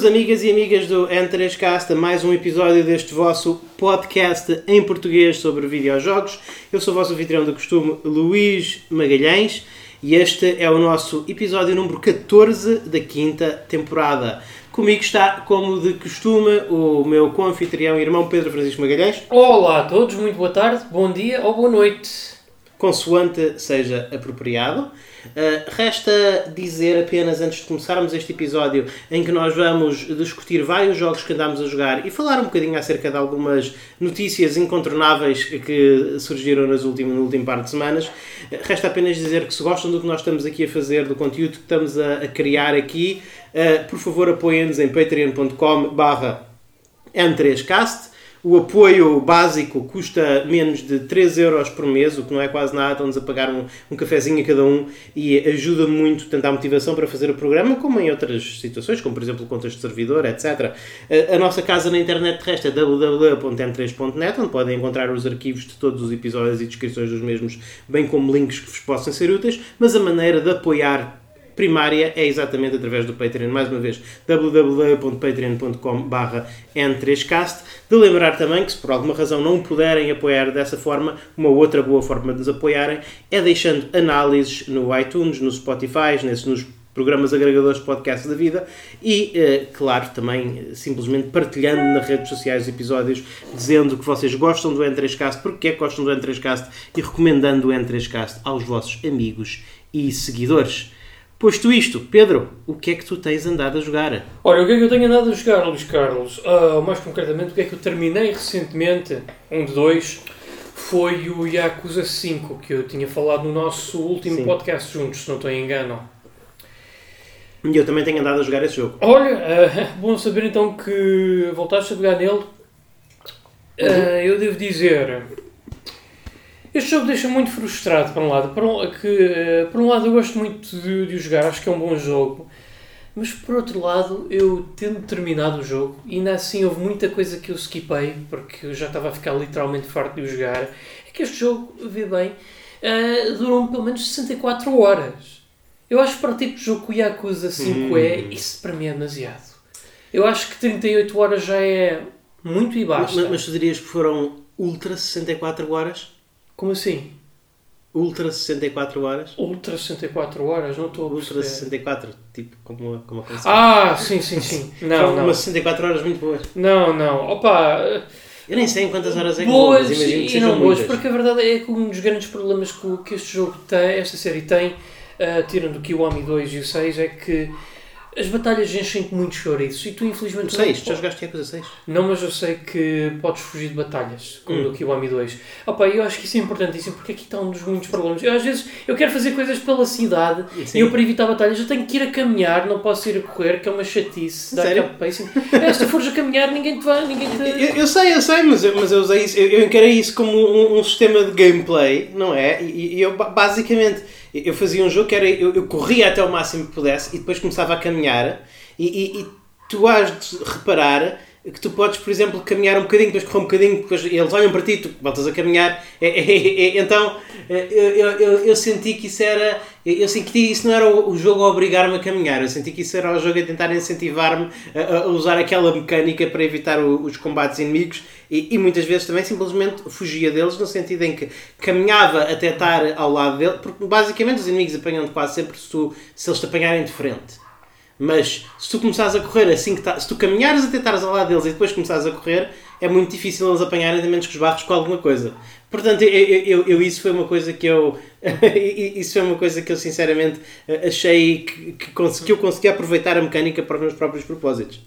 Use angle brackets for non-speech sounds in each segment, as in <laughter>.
Bem-vindos, amigas e amigas do N3Cast, a mais um episódio deste vosso podcast em português sobre videojogos. Eu sou o vosso anfitrião do costume, Luís Magalhães, e este é o nosso episódio número 14 da quinta temporada. Comigo está, como de costume, o meu co-anfitrião e irmão Pedro Francisco Magalhães. Olá a todos, muito boa tarde, bom dia ou boa noite. Consoante seja apropriado. Uh, resta dizer apenas antes de começarmos este episódio em que nós vamos discutir vários jogos que andámos a jogar e falar um bocadinho acerca de algumas notícias incontornáveis que surgiram nas últimas, no último par de semanas. Uh, resta apenas dizer que se gostam do que nós estamos aqui a fazer, do conteúdo que estamos a, a criar aqui, uh, por favor apoiem-nos em patreon.com barra N3Cast o apoio básico custa menos de 3 euros por mês, o que não é quase nada, estão-nos a pagar um, um cafezinho a cada um e ajuda muito tanto à motivação para fazer o programa como em outras situações, como por exemplo contas de servidor, etc. A, a nossa casa na internet terrestre é www.m3.net, onde podem encontrar os arquivos de todos os episódios e descrições dos mesmos, bem como links que vos possam ser úteis, mas a maneira de apoiar primária é exatamente através do Patreon. Mais uma vez, www.patreon.com n3cast. De lembrar também que se por alguma razão não puderem apoiar dessa forma, uma outra boa forma de nos apoiarem é deixando análises no iTunes, no Spotify, nesses, nos programas agregadores de podcast da vida e, eh, claro, também simplesmente partilhando nas redes sociais os episódios, dizendo que vocês gostam do N3Cast, porque é que gostam do N3Cast e recomendando o N3Cast aos vossos amigos e seguidores. Posto isto, Pedro, o que é que tu tens andado a jogar? Olha, o que é que eu tenho andado a jogar, Luís Carlos? Uh, mais concretamente, o que é que eu terminei recentemente, um de dois, foi o Yakuza 5, que eu tinha falado no nosso último Sim. podcast juntos, se não estou em engano. E eu também tenho andado a jogar esse jogo. Olha, uh, <laughs> bom saber então que voltaste a jogar nele. Uh, eu devo dizer, este jogo deixa muito frustrado, por um lado. Por um, que, uh, por um lado, eu gosto muito de, de o jogar, acho que é um bom jogo. Mas por outro lado, eu tendo terminado o jogo, e ainda assim houve muita coisa que eu skipei, porque eu já estava a ficar literalmente farto de o jogar. É que este jogo, vê bem, uh, durou pelo menos 64 horas. Eu acho que para o tipo de jogo que o Yakuza 5 hum. é, isso para mim é demasiado. Eu acho que 38 horas já é muito e basta. Mas, mas tu dirias que foram ultra 64 horas? Como assim? Ultra 64 horas? Ultra 64 horas? Não estou a Ultra 64, tipo, como, como a canção. Ah, sim, sim, sim. <laughs> Não, não. umas 64 horas muito boas. Não, não. Opa... Eu nem sei em quantas horas é que boas, mas imagino que e não boas, porque a verdade é que um dos grandes problemas que, que este jogo tem, esta série tem, uh, tirando o Kiwami 2 e o 6, é que as batalhas enchem-te muito chouriços e tu infelizmente... O 6, já jogaste Yakuza 6? Não, mas eu sei que podes fugir de batalhas, como hum. do Kiwami 2. Opa, eu acho que isso é importantíssimo porque aqui está um dos muitos problemas. Eu às vezes eu quero fazer coisas pela cidade Sim. e eu para evitar batalhas eu tenho que ir a caminhar, não posso ir a correr, que é uma chatice. Dá Sério? É, se tu fores a caminhar ninguém te vai... Ninguém te... Eu, eu sei, eu sei, mas eu, mas eu usei isso, eu, eu encarei isso como um, um sistema de gameplay, não é? E, e eu basicamente eu fazia um jogo que era eu, eu corria até o máximo que pudesse e depois começava a caminhar e, e, e tu has de reparar que tu podes, por exemplo, caminhar um bocadinho, depois correr um bocadinho, depois eles olham para ti, tu voltas a caminhar. É, é, é, então eu, eu, eu, eu, senti que isso era. Eu senti que isso não era o, jogo a obrigar-me a caminhar, eu senti que isso era o jogo a tentar incentivar-me a, a, usar aquela mecânica para evitar o, os combates inimigos e, e, muitas vezes também simplesmente fugia deles, no sentido em que caminhava até estar ao lado dele, porque basicamente os inimigos apanham-te quase sempre se, tu, se eles te apanharem de frente. Mas se tu começares a correr assim que tá, se tu caminhares até estares ao lado deles e depois começares a correr, é muito difícil eles apanharem, a menos que os barros com alguma coisa. Portanto, eu, eu, eu, isso foi uma coisa que eu isso foi uma coisa que eu <laughs> sinceramente achei que, que, que eu consegui aproveitar a mecânica para os meus próprios propósitos.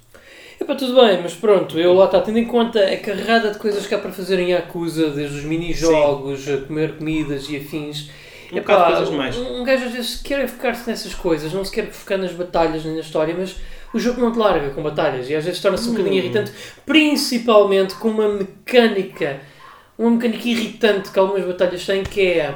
É para tudo bem, mas pronto, eu lá está, tendo em conta a carrada de coisas que há para fazer em Yakuza, desde os mini-jogos, a comer comidas e afins, um Epá, coisas mais. Um gajo às vezes quer focar-se nessas coisas, não se quer focar nas batalhas nem na história, mas o jogo não te larga com batalhas e às vezes torna-se um bocadinho hum. irritante, principalmente com uma mecânica, uma mecânica irritante que algumas batalhas têm, que é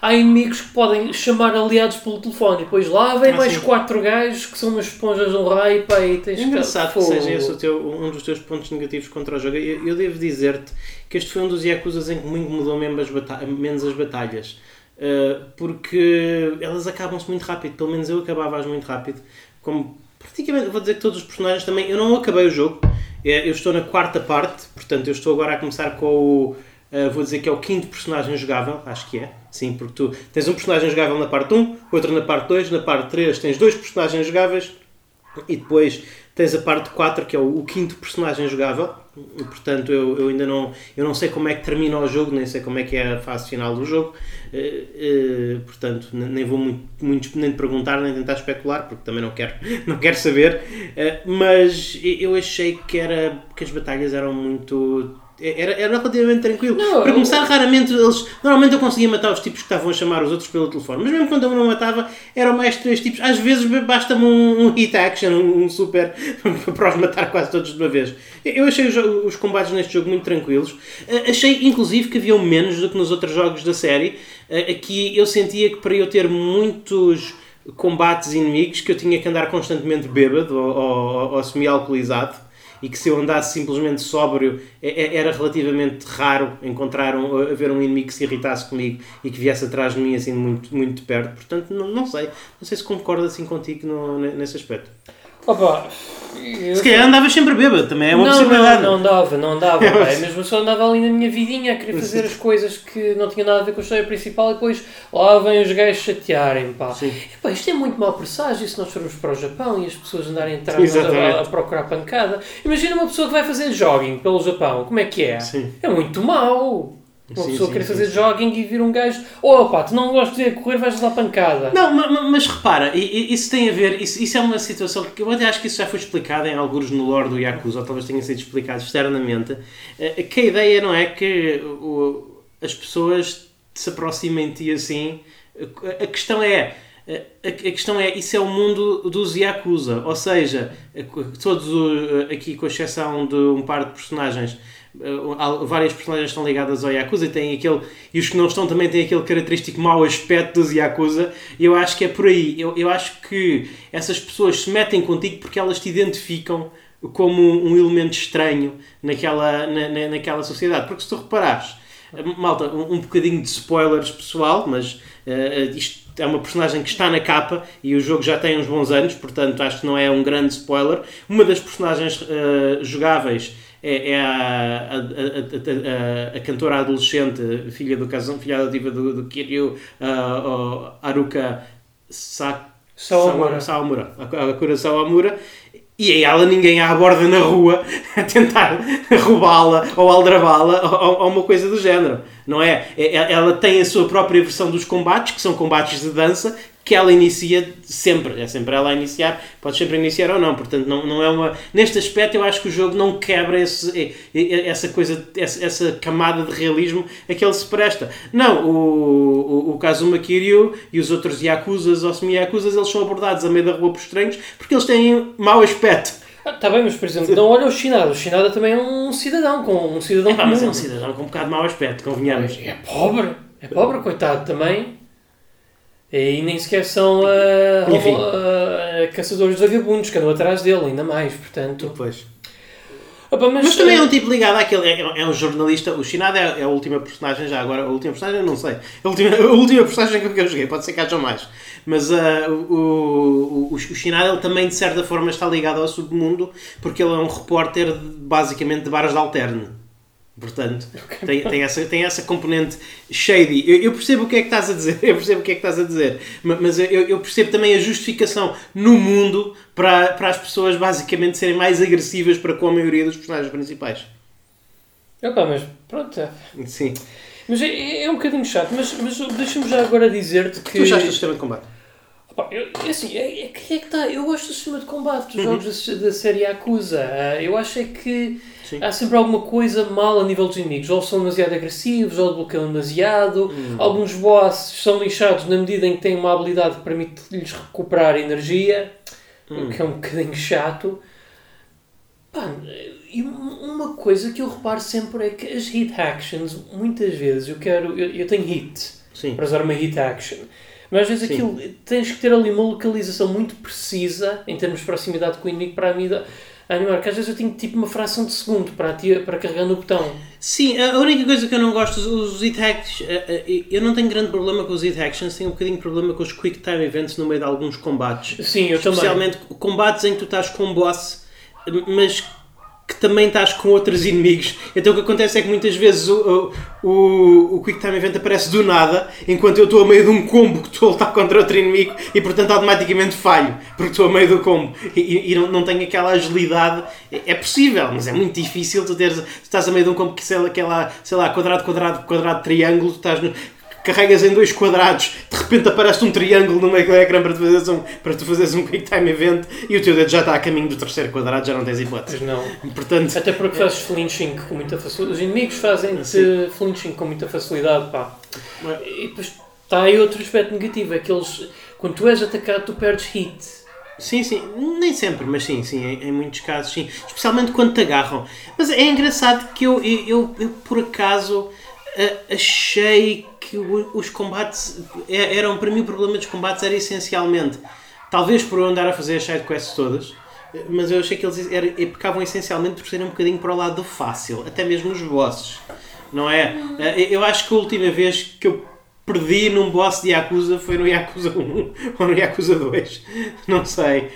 há inimigos que podem chamar aliados pelo telefone e depois lá vem ah, mais sim. quatro gajos que são umas esponjas de um raio pá, e tens é engraçado que, que seja esse teu, um dos teus pontos negativos contra o jogo. Eu, eu devo dizer-te que este foi um dos Yakuza em que me incomodou menos as batalhas. Uh, porque elas acabam-se muito rápido, pelo menos eu acabava-as muito rápido, como praticamente, vou dizer que todos os personagens também. Eu não acabei o jogo, É, eu estou na quarta parte, portanto eu estou agora a começar com o. uh, vou dizer que é o quinto personagem jogável, acho que é. Sim, porque tu tens um personagem jogável na parte 1, outro na parte 2, na parte 3 tens dois personagens jogáveis e depois tens a parte 4 que é o, o quinto personagem jogável. Portanto, eu, eu ainda não, eu não sei como é que termina o jogo, nem sei como é que é a fase final do jogo. Eh, eh, portanto, nem vou muito, muito nem perguntar, nem tentar especular, porque também não quero, <laughs> não quero saber. Eh, mas eu achei que, era, que as batalhas eram muito. Era, era relativamente tranquilo. Não, Para começar, raramente eles. Normalmente eu conseguia matar os tipos que estavam a chamar os outros pelo telefone, mas mesmo quando eu não matava, eram mais três tipos. Às vezes basta-me um, um hit action, um, super, <laughs> para os matar quase todos de uma vez. Eu achei os, os combates neste jogo muito tranquilos. Eh, Achei, inclusive, que haviam menos do que nos outros jogos da série. Eh, Aqui eu sentia que para eu ter muitos combates inimigos que eu tinha que andar constantemente bêbado ou, ou, ou semi-alcoolizado e que se eu andasse simplesmente sóbrio é- é- era relativamente raro encontrar um, haver um inimigo que se irritasse comigo e que viesse atrás de mim assim muito, muito perto. Portanto, não, não sei. Não sei se concordo assim contigo no- nesse aspecto. Opa, eu- Se calhar andavas sempre bêbado, também é uma não, possibilidade. não, não dava, não dava. pá. É mesmo só andava ali na minha vidinha a querer fazer as coisas que não tinham nada a ver com a história principal e depois lá vêm os gajos chatearem, pá. Sim. E, pá, isto é muito mau presságio se nós formos para o Japão e as pessoas andarem Exatamente. a, a procurar pancada. Imagina uma pessoa que vai fazer jogging pelo Japão, como é que é? Sim. É muito mau. Uma Sim, pessoa sim, querer sim, fazer jogging e vir um gajo, oh pá, tu não gostas de correr, vais dar pancada. Não, ma- ma- mas, repara, isso tem a ver, isso, isso é uma situação que eu até acho que isso já foi explicado em alguns no lore do Yakuza, ou talvez tenha sido explicado externamente, eh, que a ideia não é que o- as pessoas se aproximem de ti assim, a questão é, eh, a questão é, isso é o mundo dos Yakuza, ou seja, eh, todos o- aqui com exceção de um par de personagens, eh, várias personagens estão ligadas ao Yakuza e, têm aquele, e os que não estão também têm aquele característico mau aspecto dos Yakuza e eu acho que é por aí. Eu, eu acho que essas pessoas se metem contigo porque elas te identificam como um elemento estranho naquela, na, na- naquela sociedade. Porque se tu reparares, malta, um, um bocadinho de spoilers pessoal, mas eh, isto é uma personagem que está na capa e o jogo já tem uns bons anos, portanto acho que não é um grande spoiler. Uma das personagens eh, jogáveis é, é a, a, a, a- cantora adolescente, filha do casão, filha adotiva do, do Kiryu, a- a Haruka Sa-. Sawamura. A Akura Sawamura. E aí ela ninguém a aborda na rua <laughs> a tentar roubá-la ou aldrabá-la ou, ou uma coisa do género. Não é? É- Ela tem a sua própria versão dos combates, que são combates de dança, que ela inicia sempre. É sempre ela a iniciar. Pode sempre iniciar ou não. Portanto, não, não é uma... Neste aspecto, eu acho que o jogo não quebra esse, essa coisa, essa, essa camada de realismo a que ele se presta. Não, o, o, o Kazuma Kiryu e os outros Yakuzas ou semi-Yakuzas, eles são abordados a meio da rua por estranhos porque eles têm mau aspecto. Ah, tá bem, mas por exemplo, não olha o Shinada. O Shinada também é um cidadão, com um cidadão Ah, mas é comum. um cidadão com um bocado de mau aspecto, convenhamos. É pobre, é pobre, coitado também. E nem sequer são roubo- ah, caçadores de vagabundos que andam atrás dele, ainda mais, portanto. Pois. Opa, mas, Mas também é um tipo ligado àquele. É, é um jornalista. O Shinada é, é a última personagem, já agora. A última personagem, eu não sei. A última, <laughs> a última personagem que eu joguei, pode ser que haja mais. Mas ah, o, o, o, Shinada ele também, de certa forma, está ligado ao submundo, porque ele é um repórter basicamente de bares de alterne. Portanto, <laughs> tem, tem, essa, tem essa componente shady. Eu, eu percebo o que é que estás a dizer, <laughs> eu percebo o que é que estás a dizer, ma- mas eu, eu percebo também a justificação no mundo para, para as pessoas basicamente serem mais agressivas para com a maioria dos personagens principais. opa, mas pronto. é. Sim. Mas é, é um bocadinho chato, mas, mas deixa-me já agora dizer-te que. Tu achaste o sistema de combate? Eu, é assim, é, é que é que está. Eu gosto do sistema de combate Uhum. dos jogos da, da série Yakuza. Ah, eu acho é que Sim. há sempre alguma coisa mal a nível dos inimigos. Ou são demasiado agressivos, ou bloqueiam demasiado. Uhum. Alguns bosses são lixados na medida em que têm uma habilidade que permite-lhes recuperar energia, Hum. o que é um bocadinho chato. Pá, e um- uma coisa que eu reparo sempre é que as hit actions, muitas vezes, eu quero. Eu, eu tenho hit Sim. para usar uma hit action. Mas às vezes Sim. aquilo tens que ter ali uma localização muito precisa em termos de proximidade com o inimigo para a, a animar, que às vezes eu tenho tipo uma fração de segundo para, ati- para carregar no botão. Sim, a única coisa que eu não gosto, os- hit hacks, eh, eh, eu não tenho grande problema com os hit actions, tenho um bocadinho de problema com os quick time events no meio de alguns combates. Sim, eu também. Especialmente combates em que tu estás com um boss, mas que também estás com outros inimigos. Então o que acontece é que muitas vezes o, o, o, Quick Time Event aparece do nada, enquanto eu estou a meio de um combo que estou a lutar contra outro inimigo e portanto automaticamente falho, porque estou a meio do combo e, e- não, não tenho aquela agilidade. É, é possível, mas é muito difícil tu teres. Tu estás a meio de um combo que sei lá, aquela, sei lá quadrado, quadrado, quadrado, triângulo, estás no, carregas em dois quadrados, de repente aparece um triângulo no meio do ecrã para tu fazeres um, para tu fazeres um quick time event e o teu dedo já está a caminho do terceiro quadrado, já não tens hipótese. Pois não. Portanto, Até porque fazes flinching com muita facilidade. Os inimigos fazem-te Sim. flinching com muita facilidade, pá. E depois está aí outro aspecto negativo, é que eles, quando tu és atacado, tu perdes hit. sim, sim, nem sempre, mas sim, sim, em, em muitos casos, sim. Especialmente quando te agarram. Mas é engraçado que eu, eu, eu, eu, por acaso, achei que os combates é- eram, para mim, o problema dos combates era essencialmente, talvez por eu andar a fazer as sidequests todas, mas eu achei que eles eram, pecavam essencialmente por serem um bocadinho para o lado do fácil, até mesmo os bosses, não é? Eh, Eu acho que a última vez que eu perdi num boss de Yakuza foi no Yakuza 1 <laughs> ou no Yakuza 2, não sei,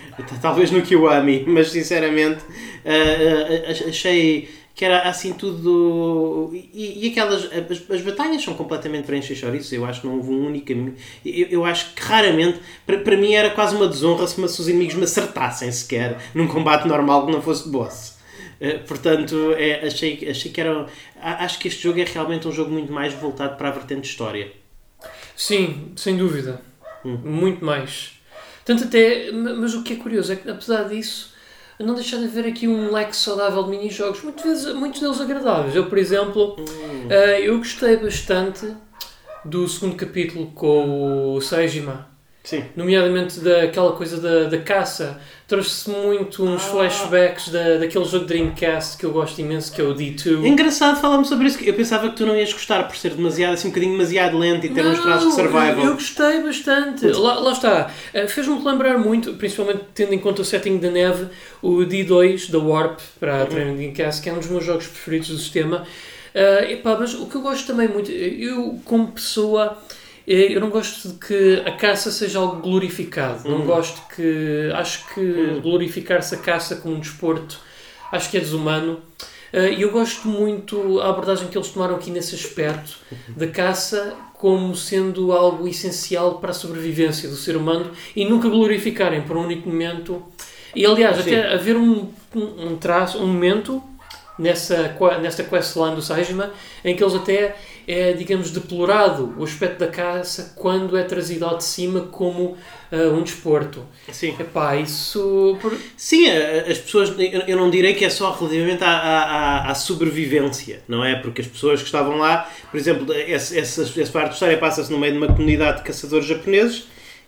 talvez no Kiwami, mas sinceramente eh, eh, achei que era assim tudo. E, e aquelas. As, as batalhas são completamente para encher chouriços. Eu acho que não houve um único. Eu, eu acho que raramente. Para, para mim era quase uma desonra se, me- se os inimigos me acertassem sequer num combate normal que não fosse de boss. Eh, portanto, é, achei, achei que era. Acho que este jogo é realmente um jogo muito mais voltado para a vertente de história. Sim, sem dúvida. Hum. Muito mais. Tanto até, ma- mas o que é curioso é que apesar disso, não deixa de haver aqui um leque saudável de mini-jogos, muitas vezes, muitos deles agradáveis. Eu, por exemplo, eh, eu gostei bastante do segundo capítulo com o Seijima. Sim. Nomeadamente daquela coisa da, da caça. Trouxe muito uns Ah. flashbacks da, daquele jogo Dreamcast que eu gosto imenso, que é o É D2. engraçado falarmos sobre isso. que Eu pensava que tu não ias gostar por ser demasiado, assim, um bocadinho demasiado lento e ter uns traços de survival. Eu, eu gostei bastante. Lá, lá está. Eh, Fez-me lembrar muito, principalmente tendo em conta o setting da neve, o D2 da Warp para a Training Cast, que é um dos meus jogos preferidos do sistema. Eh, epá, mas o que eu gosto também muito, eu como pessoa. Eu não gosto de que a caça seja algo glorificado. Não Uhum. gosto que. Acho que glorificar-se a caça como um desporto acho que é desumano. Eh, E eu gosto muito a abordagem que eles tomaram aqui nesse aspecto da caça como sendo algo essencial para a sobrevivência do ser humano e nunca glorificarem por um único momento. E aliás, Sim. até haver um, um, um traço, um momento nessa, nesta questline do Saijima em que eles até é, digamos, deplorado o aspecto da caça quando é trazido ao de cima como ah, um desporto. Sim. Epá, isso... Sim, a- as pessoas, eu não direi que é só relativamente à, à, à- à sobrevivência, não é? Porque as pessoas que estavam lá, por exemplo, essa, essa, essa parte da história passa-se no meio de uma comunidade de caçadores japoneses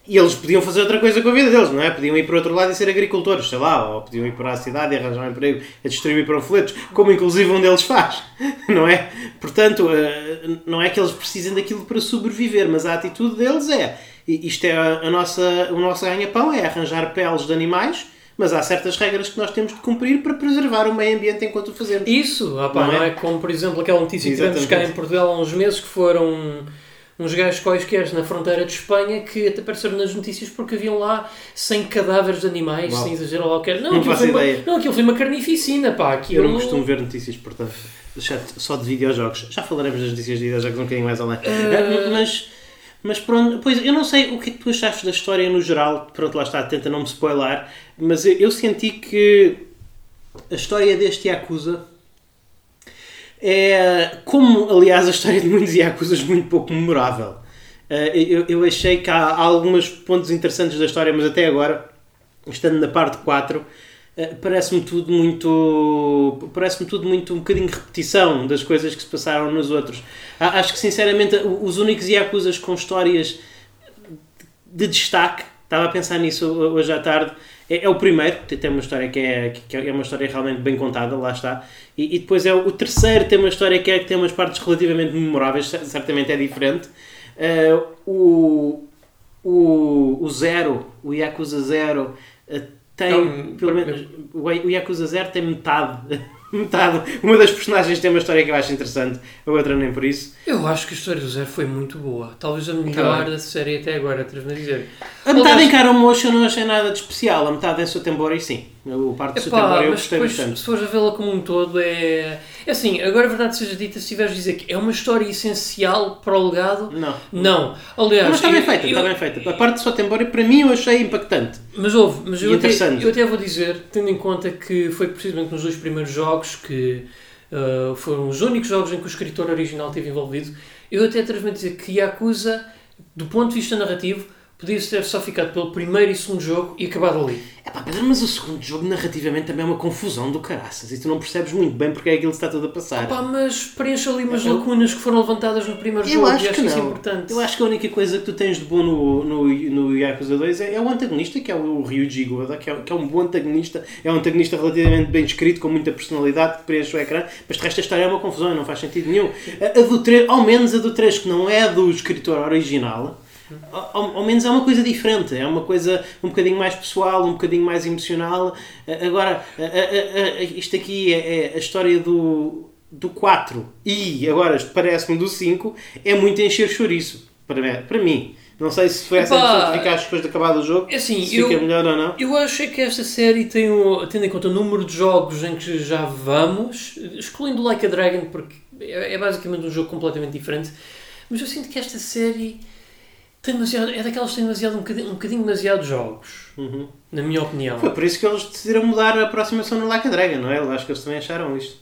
e eles podiam fazer outra coisa com a vida deles, não é? Podiam ir para o outro lado e ser agricultores, sei lá, ou podiam ir para a cidade e arranjar um emprego a distribuir panfletos, como inclusive um deles faz, <laughs> não é? Portanto, eh, não é que eles precisem daquilo para sobreviver, mas a atitude deles é, isto é a, nossa, o nosso ganha-pão, é arranjar peles de animais, mas há certas regras que nós temos de cumprir para preservar o meio ambiente enquanto o fazemos. Isso, pá, Não é? não é como, por exemplo, aquela notícia que tivemos cá em Portugal há uns meses que foram uns gajos quaisquer na fronteira de Espanha que até apareceram nas notícias porque haviam lá 100 cadáveres de animais, Uau. sem exagerar lá o que era. Não, Não aquilo faço foi uma, ideia. não, aquilo foi uma carnificina, pá. Aquilo... Eu não costumo ver notícias, portanto, só de videojogos. Já falaremos das notícias de videojogos um bocadinho mais além. Eh, Mas, mas pronto, pois eu não sei o que é que tu achaste da história no geral. Pronto, lá está, tenta não me spoiler. Mas eu, eu senti que a história deste Yakuza é, como aliás a história de muitos Yakuzas, muito pouco memorável. Eh, eu, eu achei que há, alguns pontos interessantes da história, mas até agora, estando na parte 4, eh, parece-me tudo muito. Parece-me tudo muito um bocadinho repetição das coisas que se passaram nos outros. Acho que sinceramente os únicos Yakuzas com histórias de destaque, estava a pensar nisso hoje à tarde, é, é o primeiro, tem uma história que é, que é uma história realmente bem contada, lá está. E, e depois é o, o terceiro, tem uma história que, é, que tem umas partes relativamente memoráveis, cer- certamente é diferente. Eh, o, o, o Zero, o Yakuza Zero, eh, tem, Não, pelo menos, o Yakuza 0 tem metade. <laughs> <laughs> metade. Uma das personagens tem uma história que eu acho interessante, a outra nem por isso. Eu acho que a história do Zero foi muito boa. Talvez a melhor bem. da série até agora, atrevo-me a dizer. A metade Aliás- em Karen Motion eu não achei nada de especial, a metade em Sotembori sim. O parte de Epá, Sotembori eu gostei depois, bastante. se fores a vê-la como um todo, é. É assim, agora a verdade seja dita, se tiveres de dizer que é uma história essencial para o legado, Não. não. Aliás, Mas está bem eu- feita, eu- está bem feita. A parte de Sotembori para mim eu achei impactante. Mas houve, mas eu até, eu até vou dizer, tendo em conta que foi precisamente nos dois primeiros jogos que ah, foram os únicos jogos em que o escritor original esteve envolvido, eu até atrevo-me a dizer que Yakuza, do ponto de vista narrativo, podia ter só ficado pelo primeiro e segundo jogo e acabado ali. É pá, Pedro, mas o segundo jogo narrativamente também é uma confusão do caraças e tu não percebes muito bem porque é aquilo que está tudo a passar. Pá, mas preenche ali umas Eu- lacunas que foram levantadas no primeiro Eu jogo acho e acho que isso não. importante. Eu acho que a única coisa que tu tens de bom no, no, no Yakuza 2 é, é o antagonista, que é o Ryuji Goda, que é, que é um bom antagonista. É um antagonista relativamente bem escrito, com muita personalidade, que preenche o ecrã, mas de resto a história é uma confusão e não faz sentido nenhum. A, a do 3, ao menos a do 3, que não é do escritor original, ao, ao menos é uma coisa diferente, é uma coisa um bocadinho mais pessoal, um bocadinho mais emocional. A- Agora, a- a- a- isto aqui é, é a história do, do 4 e agora parece-me do 5, é muito encher chouriço para, para mim. Não sei se foi essa a Epá, que ficaste depois de acabar o jogo, É assim, se eu- fica melhor ou não. Eu acho que esta série tem, um, tendo em conta o número de jogos em que já vamos, excluindo Like a Dragon, porque é, é basicamente um jogo completamente diferente, mas eu sinto que esta série tem demasiado, é daquelas que tem demasiado, um, bocadinho, um bocadinho demasiado jogos, Uhum. na minha opinião. Foi por isso que eles decidiram mudar a aproximação no Like a Dragon, não é? Eu acho que eles também acharam isto.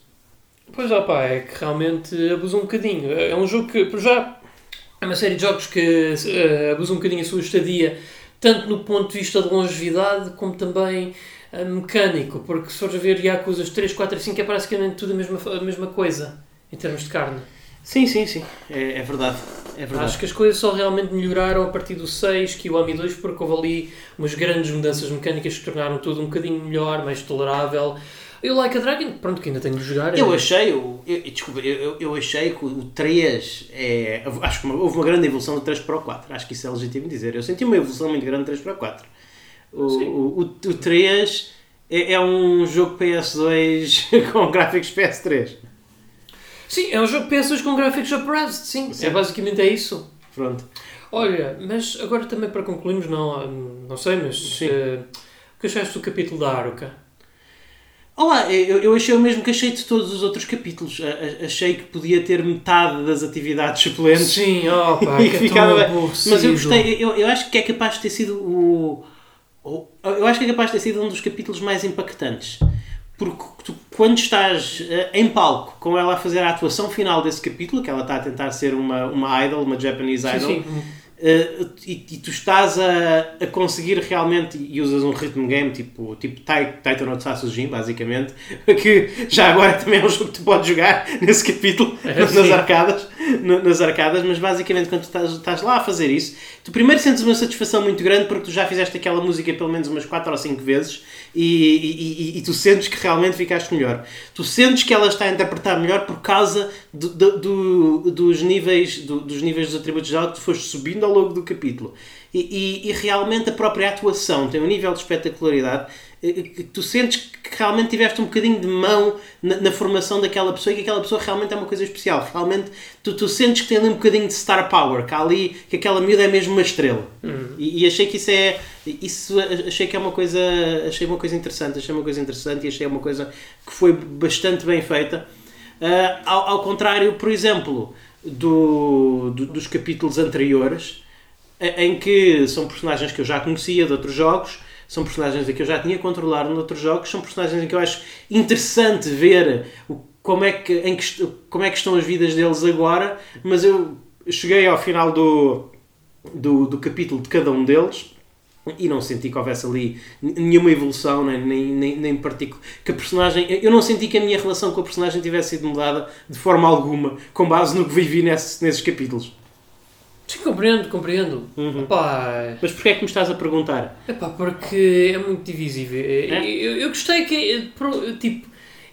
Pois ó pá, é que realmente abusa um bocadinho. É um jogo que, por já, é uma série de jogos que eh, abusa um bocadinho a sua estadia, tanto no ponto de vista de longevidade, como também eh, mecânico, porque se fores a ver Yakuza 3, 4 e 5 é praticamente tudo a mesma, a mesma coisa, em termos de carne. Sim, sim, sim. É, é verdade. É verdade. Acho que as coisas só realmente melhoraram a partir do 6, Kiwami 2, porque houve ali umas grandes mudanças mecânicas que tornaram tudo um bocadinho melhor, mais tolerável. Eu Like a Dragon, pronto, que ainda tenho de jogar. Eu é- achei, o- eu, desculpa, eu, eu- eu achei que o 3 é. Acho que houve uma grande evolução do 3 para o 4. Acho que isso é legítimo dizer. Eu senti uma evolução muito grande do 3 para o 4. O, o, o, o 3 é, é um jogo PS2 <laughs> com gráficos PS3. Sim, é um jogo de PS2 com gráficos upraised, sim. Sim. É basicamente é isso. Pronto. Olha, mas agora também para concluirmos, não, não sei, mas eh, o que achaste do capítulo da Haruka? Olá, eu, eu achei o mesmo que achei de todos os outros capítulos. A- a- Achei que podia ter metade das atividades suplentes. Sim, pá, <laughs> E que ficava. Mas eu gostei, eu, eu acho que é capaz de ter sido o. o- Eu acho que é capaz de ter sido um dos capítulos mais impactantes. Porque tu, quando estás eh, em palco com ela a fazer a atuação final desse capítulo, que ela está a tentar ser uma, uma idol, uma Japanese Sim, idol, sim. eh, e, e tu estás a, a conseguir realmente, e usas um rhythm game tipo, tipo Taito no Tatsujin, basicamente, <laughs> que já agora também é um jogo que tu podes jogar <laughs> nesse capítulo, É, <laughs> nas sim. arcadas, no- nas arcadas, mas basicamente quando tu estás, estás lá a fazer isso, tu primeiro sentes uma satisfação muito grande porque tu já fizeste aquela música pelo menos umas 4 ou 5 vezes e, e- e- e tu sentes que realmente ficaste melhor. Tu sentes que ela está a interpretar melhor por causa do- do- do- dos, níveis, do- dos níveis dos atributos dela que tu foste subindo ao longo do capítulo. E, e- realmente a própria atuação tem um nível de espetacularidade tu sentes que realmente tiveste um bocadinho de mão na, na formação daquela pessoa e que aquela pessoa realmente é uma coisa especial. Realmente tu, tu sentes que tem ali um bocadinho de star power, que ali, que aquela miúda é mesmo uma estrela. E, e achei que isso é. Isso achei que é uma coisa. Achei uma coisa interessante, achei uma coisa interessante e achei uma coisa que foi bastante bem feita. Ah, ao, ao contrário, por exemplo, do, do- dos capítulos anteriores, em que são personagens que eu já conhecia de outros jogos, são personagens que eu já tinha controlado noutros jogos, são personagens que eu acho interessante ver o- como é que, em que, como é que estão as vidas deles agora, mas eu cheguei ao final do, do, do capítulo de cada um deles e não senti que houvesse ali nenhuma evolução, nem, nem, nem, nem particular. Que a personagem, eu não senti que a minha relação com a personagem tivesse sido mudada de forma alguma, com base no que vivi nesse, nesses capítulos. Sim, compreendo, compreendo. Uhum. Pá, Mas porquê é que me estás a perguntar? Epá, porque é muito divisível. É? Eu, eu gostei que, pro-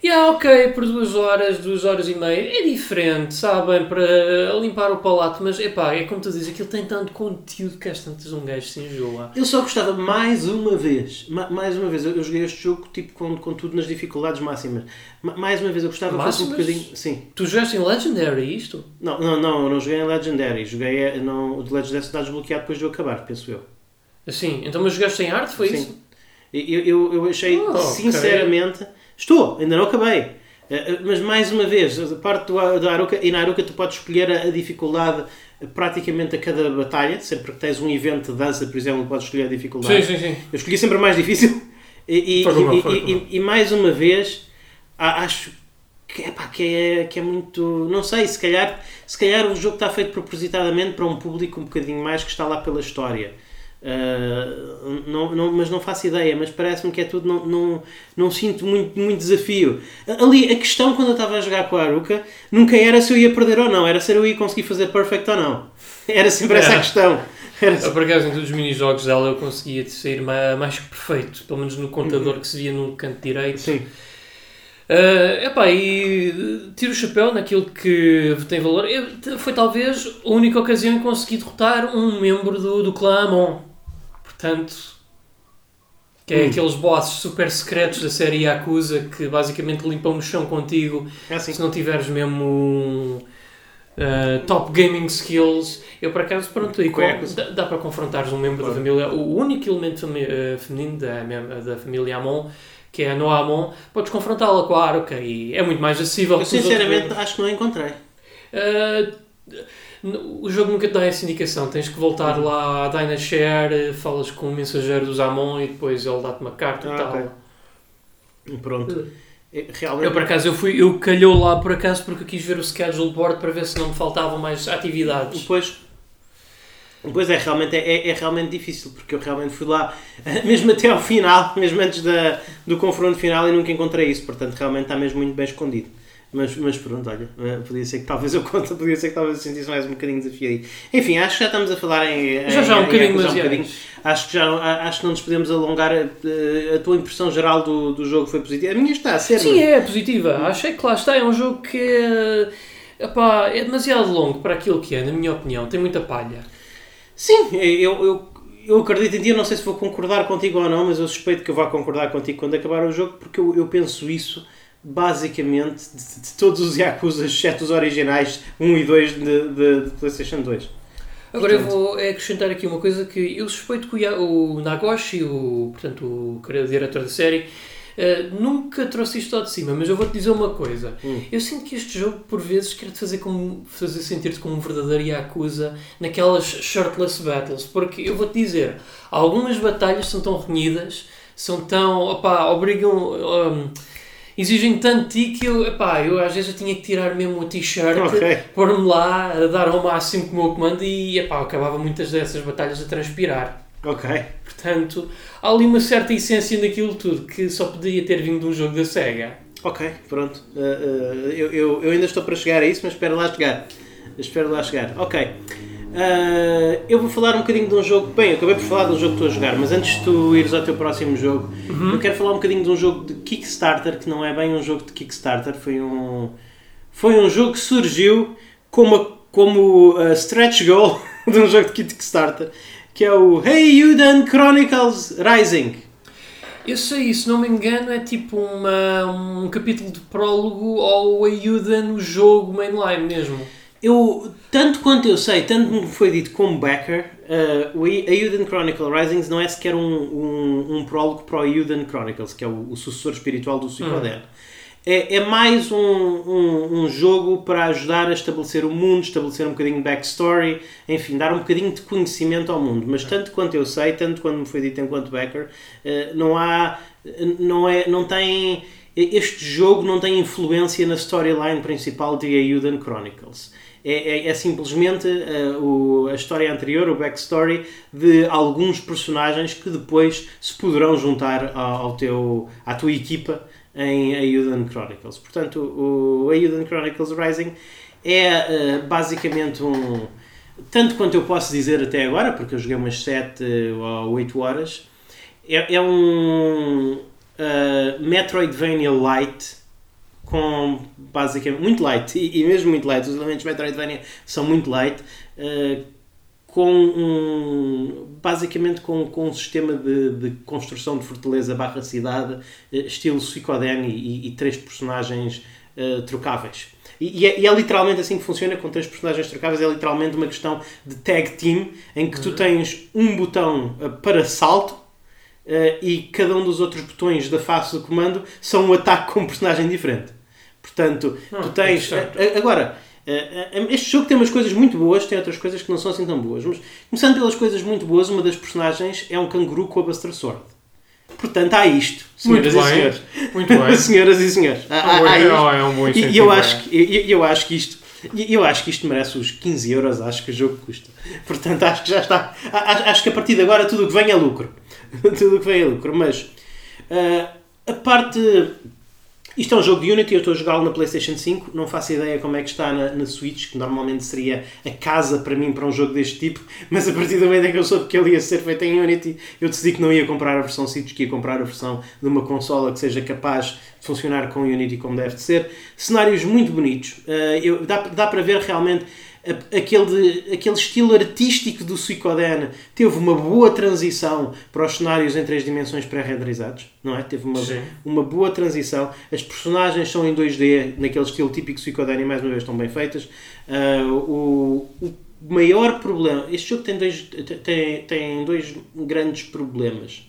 tipo, Yeah, ok, por duas horas, duas horas e meia, é diferente, sabem, para limpar o palato, mas epá, é como tu dizes, aquilo tem tanto conteúdo que às tantas um gajo se enjoa. Eu só gostava mais uma vez, ma- mais uma vez, eu, eu joguei este jogo tipo com, com tudo nas dificuldades máximas. Ma- mais uma vez, eu gostava que um bocadinho. Sim. Tu jogaste em Legendary isto? Não, não, não, eu não joguei em Legendary, joguei eh, não, o de Legendary está desbloqueado depois de eu acabar, penso eu. Assim, então mas jogaste em arte, foi Sim. isso? Eu, eu, eu achei, Oh, sinceramente, estou, ainda não acabei. Eh, eh, Mas mais uma vez, a parte do, da Aruka, e na Aruka tu podes escolher a, a dificuldade eh, praticamente a cada batalha, sempre que tens um evento de dança, por exemplo, podes escolher a dificuldade. sim, sim. Eu escolhi sempre a mais difícil. <laughs> E, e, eu, e- e- mais uma vez, acho que, epá, que, é, que é muito. Não sei, se calhar, se calhar o jogo está feito propositadamente para um público um bocadinho mais que está lá pela história. Uh, não, não, mas não faço ideia, mas parece-me que é tudo. Não, não, não sinto muito, muito desafio. Ali, a questão quando eu estava a jogar com a Aruka nunca era se eu ia perder ou não, era se eu ia conseguir fazer perfect ou não. <laughs> Era sempre essa a É. questão. Era Eu, por acaso, em todos os minijogos dela eu conseguia sair ma- mais que perfeito, pelo menos no contador que se via no canto direito. Sim. Uh, epá, e uh, tiro o chapéu naquilo que tem valor. Eu- foi talvez a única ocasião em que consegui derrotar um membro do, do clã Amon. Portanto, que é Hum. aqueles bosses super secretos da série Yakuza que basicamente limpam o chão contigo É assim. se não tiveres mesmo uh, top gaming skills. Eu por acaso, pronto, aí dá, dá para confrontares um membro Claro. da família, o único elemento uh, feminino da, da família Amon, que é a Noa Amon, podes confrontá-la com a Aruka e é muito mais acessível Eu sinceramente acho que não encontrei. Uh, o jogo nunca te dá essa indicação. Tens que Uhum. voltar lá à Dynashare, falas com o mensageiro dos Amon e depois ele dá-te uma carta e Ah, tal. ok. Pronto. É, Realmente. Eu por acaso eu fui, eu calhou lá por acaso porque eu quis ver o schedule board para ver se não me faltavam mais atividades. Depois. Pois é, realmente é, é, é realmente difícil, porque eu realmente fui lá, <laughs> mesmo até ao final, <laughs> mesmo antes da, do confronto final, e nunca encontrei isso, portanto realmente está mesmo muito bem escondido. Mas, mas pronto, olha, eh, podia ser que talvez eu conte, podia ser que talvez eu sentisse mais um bocadinho de desafio aí. Enfim, acho que já estamos a falar em. Já em- já um em bocadinho, mas um é. bocadinho. Acho que já acho que não nos podemos alongar. eh, A tua impressão geral do, do jogo foi positiva. A minha está a ser. Sim, mas- é positiva. Achei que lá está, é um jogo que é, epá, é demasiado longo para aquilo que é, na minha opinião. Tem muita palha. Sim, eu, eu, eu acredito em ti, eu não sei se vou concordar contigo ou não, mas eu suspeito que eu vá concordar contigo quando acabar o jogo, porque eu, eu penso isso basicamente de, de todos os Yakuza, exceto os originais 1 e 2 de, de, de PlayStation 2. Agora eu vou acrescentar aqui uma coisa que eu suspeito que o, Nagoshi, o, portanto, o diretor da série, eh, nunca trouxe isto ao de cima, mas eu vou-te dizer uma coisa. Hum. Eu sinto que este jogo, por vezes, quer-te fazer, como, fazer sentir-te como um verdadeiro Yakuza naquelas shirtless battles, porque eu vou-te dizer, algumas batalhas são tão renhidas, são tão, opá, obrigam... hum, exigem tanto de ti que eu, epá, eu às vezes eu tinha que tirar mesmo o t-shirt Ok. pôr-me lá a dar ao máximo com o meu comando e epá, acabava muitas dessas batalhas a transpirar. Ok. Portanto, há ali uma certa essência naquilo tudo que só poderia ter vindo de um jogo da SEGA. Ok, pronto. Uh, uh, eu, eu, eu ainda estou para chegar a isso, mas espero lá chegar. Espero lá chegar. Ok. Uh, eu vou falar um bocadinho de um jogo. Bem, eu acabei por falar de um jogo que estou a jogar, mas antes de tu ires ao teu próximo jogo, eu quero falar um bocadinho de um jogo de Kickstarter, que não é bem um jogo de Kickstarter, foi um. Foi um jogo que surgiu como, como uh, stretch goal <laughs> de um jogo de Kickstarter, que é o Hey Yuden Chronicles Rising. Eu sei, se não me engano, é tipo uma, um capítulo de prólogo ou ajuda no jogo mainline mesmo. Eu, tanto quanto eu sei, tanto me foi dito como backer, uh, o I- a Euden Chronicle Risings não é sequer um, um, um prólogo para o Euden Chronicles, que é o, o sucessor espiritual do Suikoden. É, é mais um, um, um jogo para ajudar a estabelecer o mundo, estabelecer um bocadinho de backstory, enfim, dar um bocadinho de conhecimento ao mundo. Mas tanto quanto eu sei, tanto quanto me foi dito enquanto backer, uh, não há, não é, não tem, este jogo não tem influência na storyline principal de Euden Chronicles. É, é, é simplesmente uh, o, a história anterior, o backstory, de alguns personagens que depois se poderão juntar ao, ao teu, à tua equipa em Euden Chronicles. Portanto, o Euden Chronicles Rising é uh, basicamente um. Tanto quanto eu posso dizer até agora, porque eu joguei umas 7 ou 8 horas, é, é um uh, Metroidvania Light com basicamente muito light, e, e mesmo muito light, os elementos Metroidvania são muito light, uh, com um, basicamente com, com um sistema de, de construção de fortaleza barra cidade, uh, estilo Suicoden e, e, três personagens uh, trocáveis. E, é, e, é, literalmente assim que funciona com três personagens trocáveis, é literalmente uma questão de tag team, em que tu uhum. tens um botão para salto, Uh, e cada um dos outros botões da face do comando são um ataque com um personagem diferente. Portanto, ah, tu tens. É agora, uh, este jogo tem umas coisas muito boas, tem outras coisas que não são assim tão boas. Mas, começando pelas coisas muito boas, uma das personagens é um canguru com a Buster Sword. Portanto, há isto, senhoras muito e bem, senhores. Muito bem. <laughs> senhoras e senhores. Há, há, há isto. É um bom e eu acho, que, eu, eu acho que isto. Eu acho que isto merece os 15 euros, acho que o jogo custa. Portanto, acho que já está. Acho que a partir de agora tudo o que vem é lucro. <laughs> tudo o que vem é lucro. Mas uh, a parte. Isto é um jogo de Unity, eu estou a jogá-lo na PlayStation 5, não faço ideia como é que está na, na Switch, que normalmente seria a casa para mim para um jogo deste tipo, mas a partir do momento em que eu soube que ele ia ser feito em Unity, eu decidi que não ia comprar a versão Switch, que ia comprar a versão de uma consola que seja capaz de funcionar com Unity como deve de ser. Cenários muito bonitos, uh, eu, dá, dá para ver realmente aquele, aquele estilo artístico do Suicoden teve uma boa transição para os cenários em três dimensões pré-renderizados, não é? Teve uma, uma boa transição. As personagens são em 2D, naquele estilo típico Suicoden e mais uma vez estão bem feitas. Uh, o, o maior problema... Este jogo tem dois, tem, tem dois grandes problemas.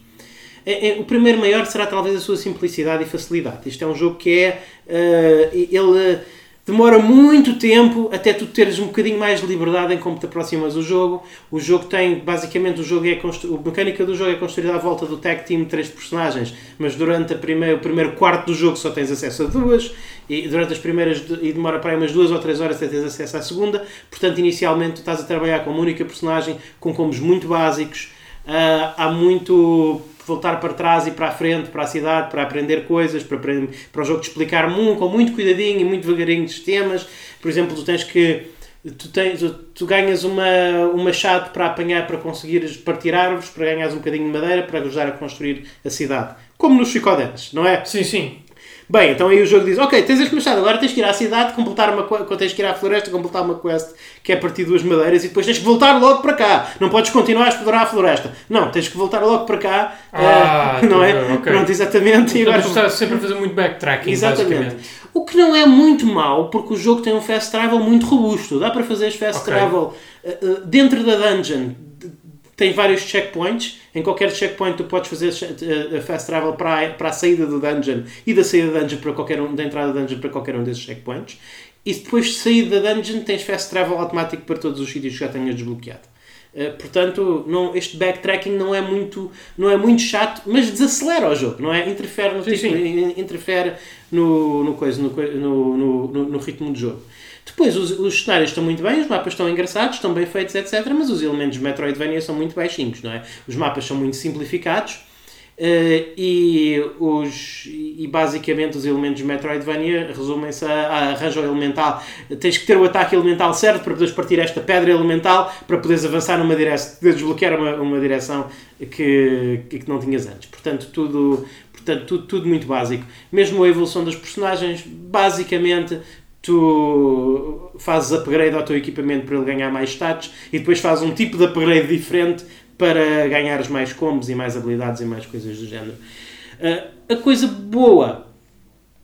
É, é, o primeiro maior será talvez a sua simplicidade e facilidade. Isto é um jogo que é... Uh, ele demora muito tempo até tu teres um bocadinho mais de liberdade em como te aproximas do jogo. O jogo tem, basicamente, o jogo é constru... a mecânica do jogo é construída à volta do tag team de três personagens, mas durante primeira, o primeiro quarto do jogo só tens acesso a duas, e durante as primeiras, e demora para aí umas duas ou três horas até tens acesso à segunda. Portanto, inicialmente, tu estás a trabalhar com uma única personagem, com combos muito básicos. Uh, há muito voltar para trás e para a frente, para a cidade, para aprender coisas, para, para o jogo te explicar muito, com muito cuidadinho e muito devagarinho de sistemas. Por exemplo, tu tens que. Tu, tens, tu ganhas uma, uma machado para apanhar, para conseguires partir árvores, para ganhares um bocadinho de madeira, para ajudar a construir a cidade. Como nos Chicodetes, não é? Sim, sim. Bem, então aí o jogo diz: Ok, tens este machado, agora tens que ir à cidade, completar uma tens que ir à floresta, completar uma quest que é partir duas madeiras e depois tens que voltar logo para cá. Não podes continuar a explorar a floresta. Não, tens que voltar logo para cá. Ah, uh, não é? Okay. Pronto, exatamente. e agora... está sempre a fazer muito backtracking. Exatamente. O que não é muito mau, porque o jogo tem um fast travel muito robusto. Dá para fazer fast okay. travel uh, dentro da dungeon tem vários checkpoints. Em qualquer checkpoint tu podes fazer uh, fast travel para a, para a saída do dungeon e da saída da dungeon para qualquer um, da entrada da dungeon para qualquer um desses checkpoints. E depois de sair da dungeon tens fast travel automático para todos os sítios que já tenhas desbloqueado. Uh, portanto, não, este backtracking não é, muito, não é muito chato, mas desacelera o jogo, não é? Interfere no, sim, tipo, sim. interfere no, no, coisa, no, no, no, no ritmo do jogo. Depois, os, os, cenários estão muito bem, os mapas estão engraçados, estão bem feitos, etc. Mas os elementos Metroidvania são muito baixinhos, não é? Os mapas são muito simplificados uh, e, os, e basicamente os elementos de Metroidvania resumem-se a, a arranjo elemental. Tens que ter o ataque elemental certo para poderes partir esta pedra elemental para poderes avançar numa direção, desbloquear uma, uma direção que, que não tinhas antes. Portanto, tudo, portanto tudo, tudo muito básico. Mesmo a evolução dos personagens, basicamente tu fazes upgrade ao teu equipamento para ele ganhar mais stats e depois fazes um tipo de upgrade diferente para ganhares mais combos e mais habilidades e mais coisas do género. Uh, a coisa boa,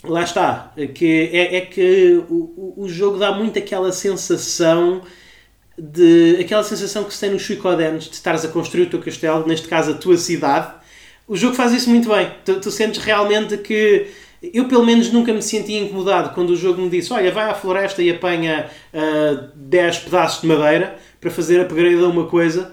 lá está, que é, é que o, o jogo dá muito aquela sensação de aquela sensação que se tem nos Suicodens de estares a construir o teu castelo, neste caso a tua cidade. O jogo faz isso muito bem. Tu, tu sentes realmente que eu, pelo menos, nunca me sentia incomodado quando o jogo me disse: Olha, vai à floresta e apanha uh, ah, 10 pedaços de madeira para fazer upgrade a uma coisa,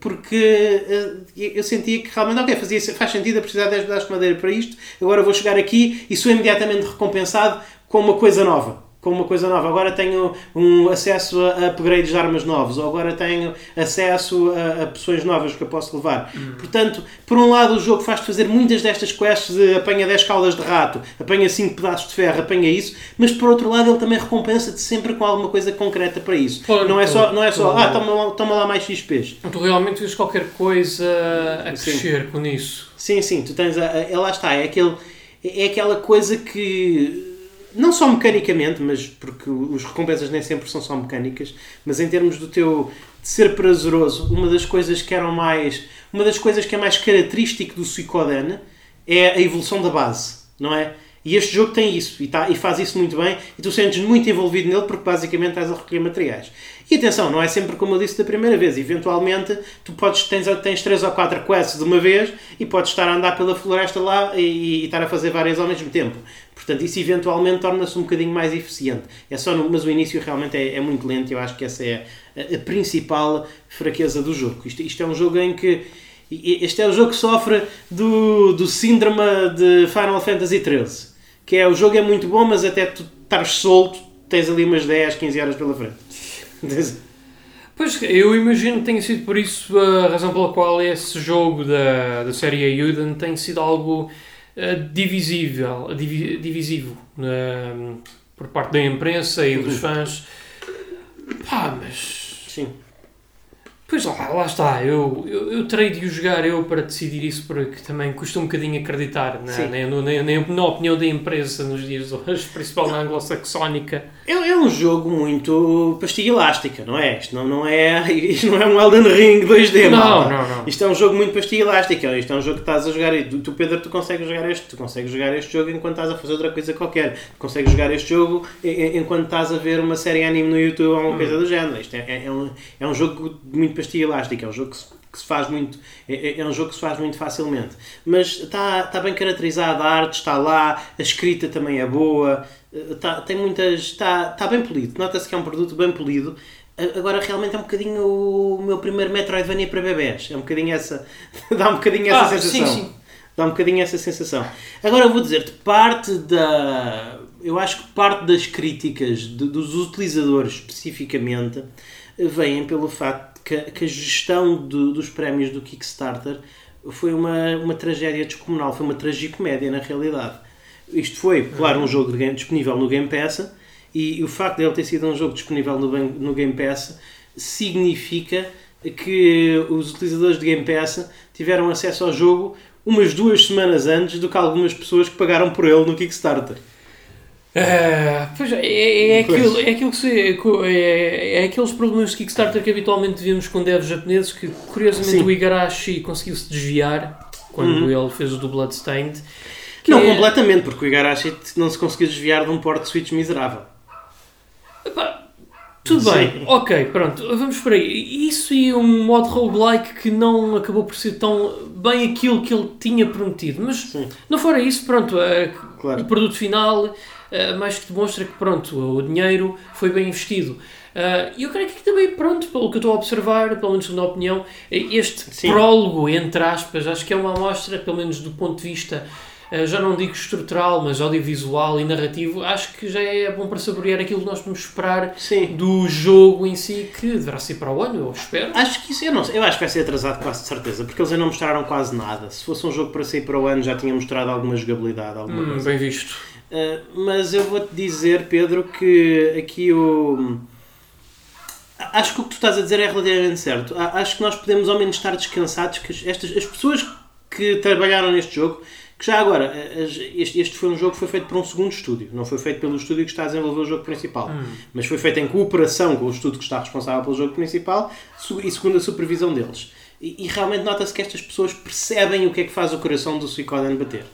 porque uh, eu sentia que realmente, ok, fazia, faz sentido a precisar de 10 pedaços de madeira para isto, agora vou chegar aqui e sou imediatamente recompensado com uma coisa nova com uma coisa nova. Agora tenho um acesso a upgrades de armas novos, ou agora tenho acesso a, a novas que eu posso levar. Uhum. Portanto, por um lado, o jogo faz-te fazer muitas destas quests de apanha 10 caudas de rato, apanha 5 pedaços de ferro, apanha isso, mas por outro lado, ele também recompensa-te sempre com alguma coisa concreta para isso. não é só, não é só ah, toma, toma lá mais XPs. Tu realmente vês qualquer coisa a crescer sim. com isso. Sim, sim, tu tens. A, a, lá está, é, aquele, é aquela coisa que não só mecanicamente, mas porque os recompensas nem sempre são só mecânicas, mas em termos do teu de ser prazeroso, uma das coisas que eram mais, uma das coisas que é mais característico do Suicoden é a evolução da base, não é? E este jogo tem isso, e, tá, e faz isso muito bem, e tu sentes muito envolvido nele porque basicamente estás a recolher materiais. E atenção, não é sempre como eu disse da primeira vez, eventualmente tu podes, tens, tens 3 ou 4 quests de uma vez e podes estar a andar pela floresta lá e, e estar a fazer várias ao mesmo tempo. Portanto, isso eventualmente torna-se um bocadinho mais eficiente. É só no, mas o início realmente é, é muito lento eu acho que essa é a, a principal fraqueza do jogo. Isto, isto é um jogo em que este é o jogo que sofre do, do síndrome de Final Fantasy XIII. Que é o jogo é muito bom, mas até tu estares solto, tens ali umas 10, 15 horas pela frente. <laughs> Pois, eu imagino que tenha sido por isso a razão pela qual esse jogo da, da série Ayuden tem sido algo uh, divisível, divi, divisivo uh, por parte da imprensa e dos uhum. fãs. Pá, mas. Sim. Pois lá, lá está, eu, eu, eu terei de o jogar eu para decidir isso porque também custa um bocadinho acreditar na, na, na, na, opinião da empresa nos dias de hoje, principal na anglo-saxónica. É, é um jogo muito pastilha elástica, não é? Isto não, não, é, isto não é um Elden Ring 2D, não, não, não. Isto é um jogo muito pastilha elástica, isto é um jogo que estás a jogar e tu, Pedro, tu consegues jogar este, tu consegues jogar este jogo enquanto estás a fazer outra coisa qualquer, tu consegues jogar este jogo enquanto estás a ver uma série anime no YouTube ou alguma hum. coisa do género. Isto é, é, é, um, é um jogo muito pastilha elástica, é um jogo que se, que se faz muito é, é, é, um jogo que se faz muito facilmente. Mas está, bem caracterizado a arte está lá, a escrita também é boa está, tem muitas está, bem polido, nota-se que é um produto bem polido. Agora realmente é um bocadinho o meu primeiro Metroidvania para bebés é um bocadinho essa <laughs> dá um bocadinho essa ah, sensação. sim, sim. dá um bocadinho essa sensação. Agora eu vou dizer-te parte da eu acho que parte das críticas de, dos utilizadores especificamente vêm pelo facto que, que a gestão de, dos prémios do Kickstarter foi uma, uma tragédia descomunal, foi uma tragicomédia na realidade. Isto foi, claro, um jogo disponível no Game Pass e, e, o facto de ele ter sido um jogo disponível no, no Game Pass significa que os utilizadores de Game Pass tiveram acesso ao jogo umas duas semanas antes do que algumas pessoas que pagaram por ele no Kickstarter. Uh, pois é, é, é, aquilo, é aquilo que se, é, é, aqueles problemas de Kickstarter que habitualmente vemos com devs japoneses que curiosamente Sim. o Igarashi conseguiu-se desviar quando uhum. ele fez o do Bloodstained. Não é... completamente, porque o Igarashi não se conseguiu desviar de um port switch miserável. Epá, tudo Sim. bem, ok, pronto, vamos por aí. Isso e um modo roguelike que não acabou por ser tão bem aquilo que ele tinha prometido, mas Sim. não fora isso, pronto, uh, claro. o produto final uh, mais que demonstra que pronto, o dinheiro foi bem investido. Uh, e eu creio que também, pronto, pelo que eu estou a observar, pelo menos na opinião, este Sim. prólogo, entre aspas, acho que é uma amostra, pelo menos do ponto de vista eh, já não digo estrutural, mas audiovisual e narrativo, acho que já é bom para saborear aquilo que nós podemos esperar Sim. do jogo em si, que deverá ser para o ano, eu espero. Acho que isso, eu não eu acho que vai ser atrasado quase de certeza, porque eles ainda não mostraram quase nada. Se fosse um jogo para sair para o ano, já tinha mostrado alguma jogabilidade, alguma hum. Bem visto. Uh, mas eu vou-te dizer, Pedro, que aqui o. Acho que o que tu estás a dizer é relativamente certo. Acho que nós podemos ao menos estar descansados que estas, as pessoas que trabalharam neste jogo que já agora, eh, este, este foi um jogo que foi feito por um segundo estúdio, não foi feito pelo estúdio que está a desenvolver o jogo principal, hum. mas foi feito em cooperação com o estúdio que está responsável pelo jogo principal e segundo a supervisão deles. E, e realmente nota-se que estas pessoas percebem o que é que faz o coração do Suicoden bater.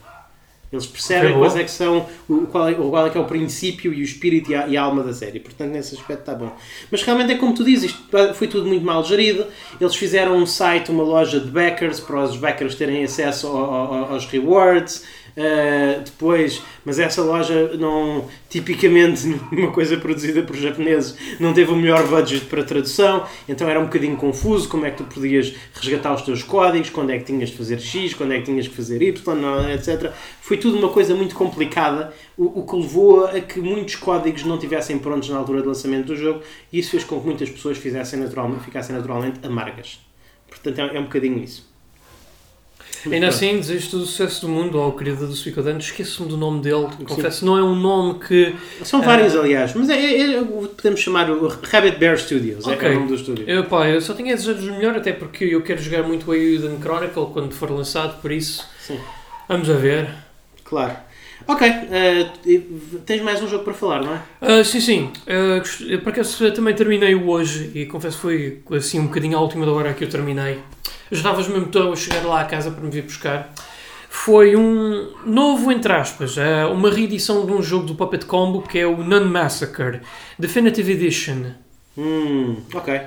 Eles percebem quais é que são, o, qual, é, qual é que é o princípio e o espírito e a, e a, alma da série. Portanto, nesse aspecto está bom. Mas realmente é como tu dizes, isto foi tudo muito mal gerido. Eles fizeram um site, uma loja de backers, para os backers terem acesso ao, ao, aos rewards. Uh, depois, mas essa loja não, tipicamente, <laughs> uma coisa produzida por japoneses, não teve o melhor budget para tradução, então era um bocadinho confuso como é que tu podias resgatar os teus códigos, quando é que tinhas de fazer X, quando é que tinhas que fazer Y, etc. Foi tudo uma coisa muito complicada, o, o que levou a que muitos códigos não tivessem prontos na altura do lançamento do jogo, e isso fez com que muitas pessoas fizessem naturalmente, ficassem naturalmente amargas. Portanto, é, é um bocadinho isso. Ainda assim, desejo o sucesso do mundo ao criador do Suicoden. Esqueço-me do nome dele, confesso. Não é um nome que. São vários, uh... aliás, mas é, é, é, podemos chamar o Rabbit Bear Studios. Okay. É, o nome do estúdio. Eu, pá, eu só tinha a desejar melhor, até porque eu quero jogar muito o Ayuden Chronicle quando for lançado, por isso. Sim. Vamos a ver. Claro. Ok, uh, tens mais um jogo para falar, não é? Uh, sim, sim. Uh, por acaso também terminei hoje e confesso que foi assim um bocadinho à última da hora que eu terminei. Estavas mesmo a chegar lá à casa para me vir buscar. Foi um novo, entre aspas, uh, uma reedição de um jogo do Puppet Combo que é o Nun Massacre Definitive Edition. Hum, ok.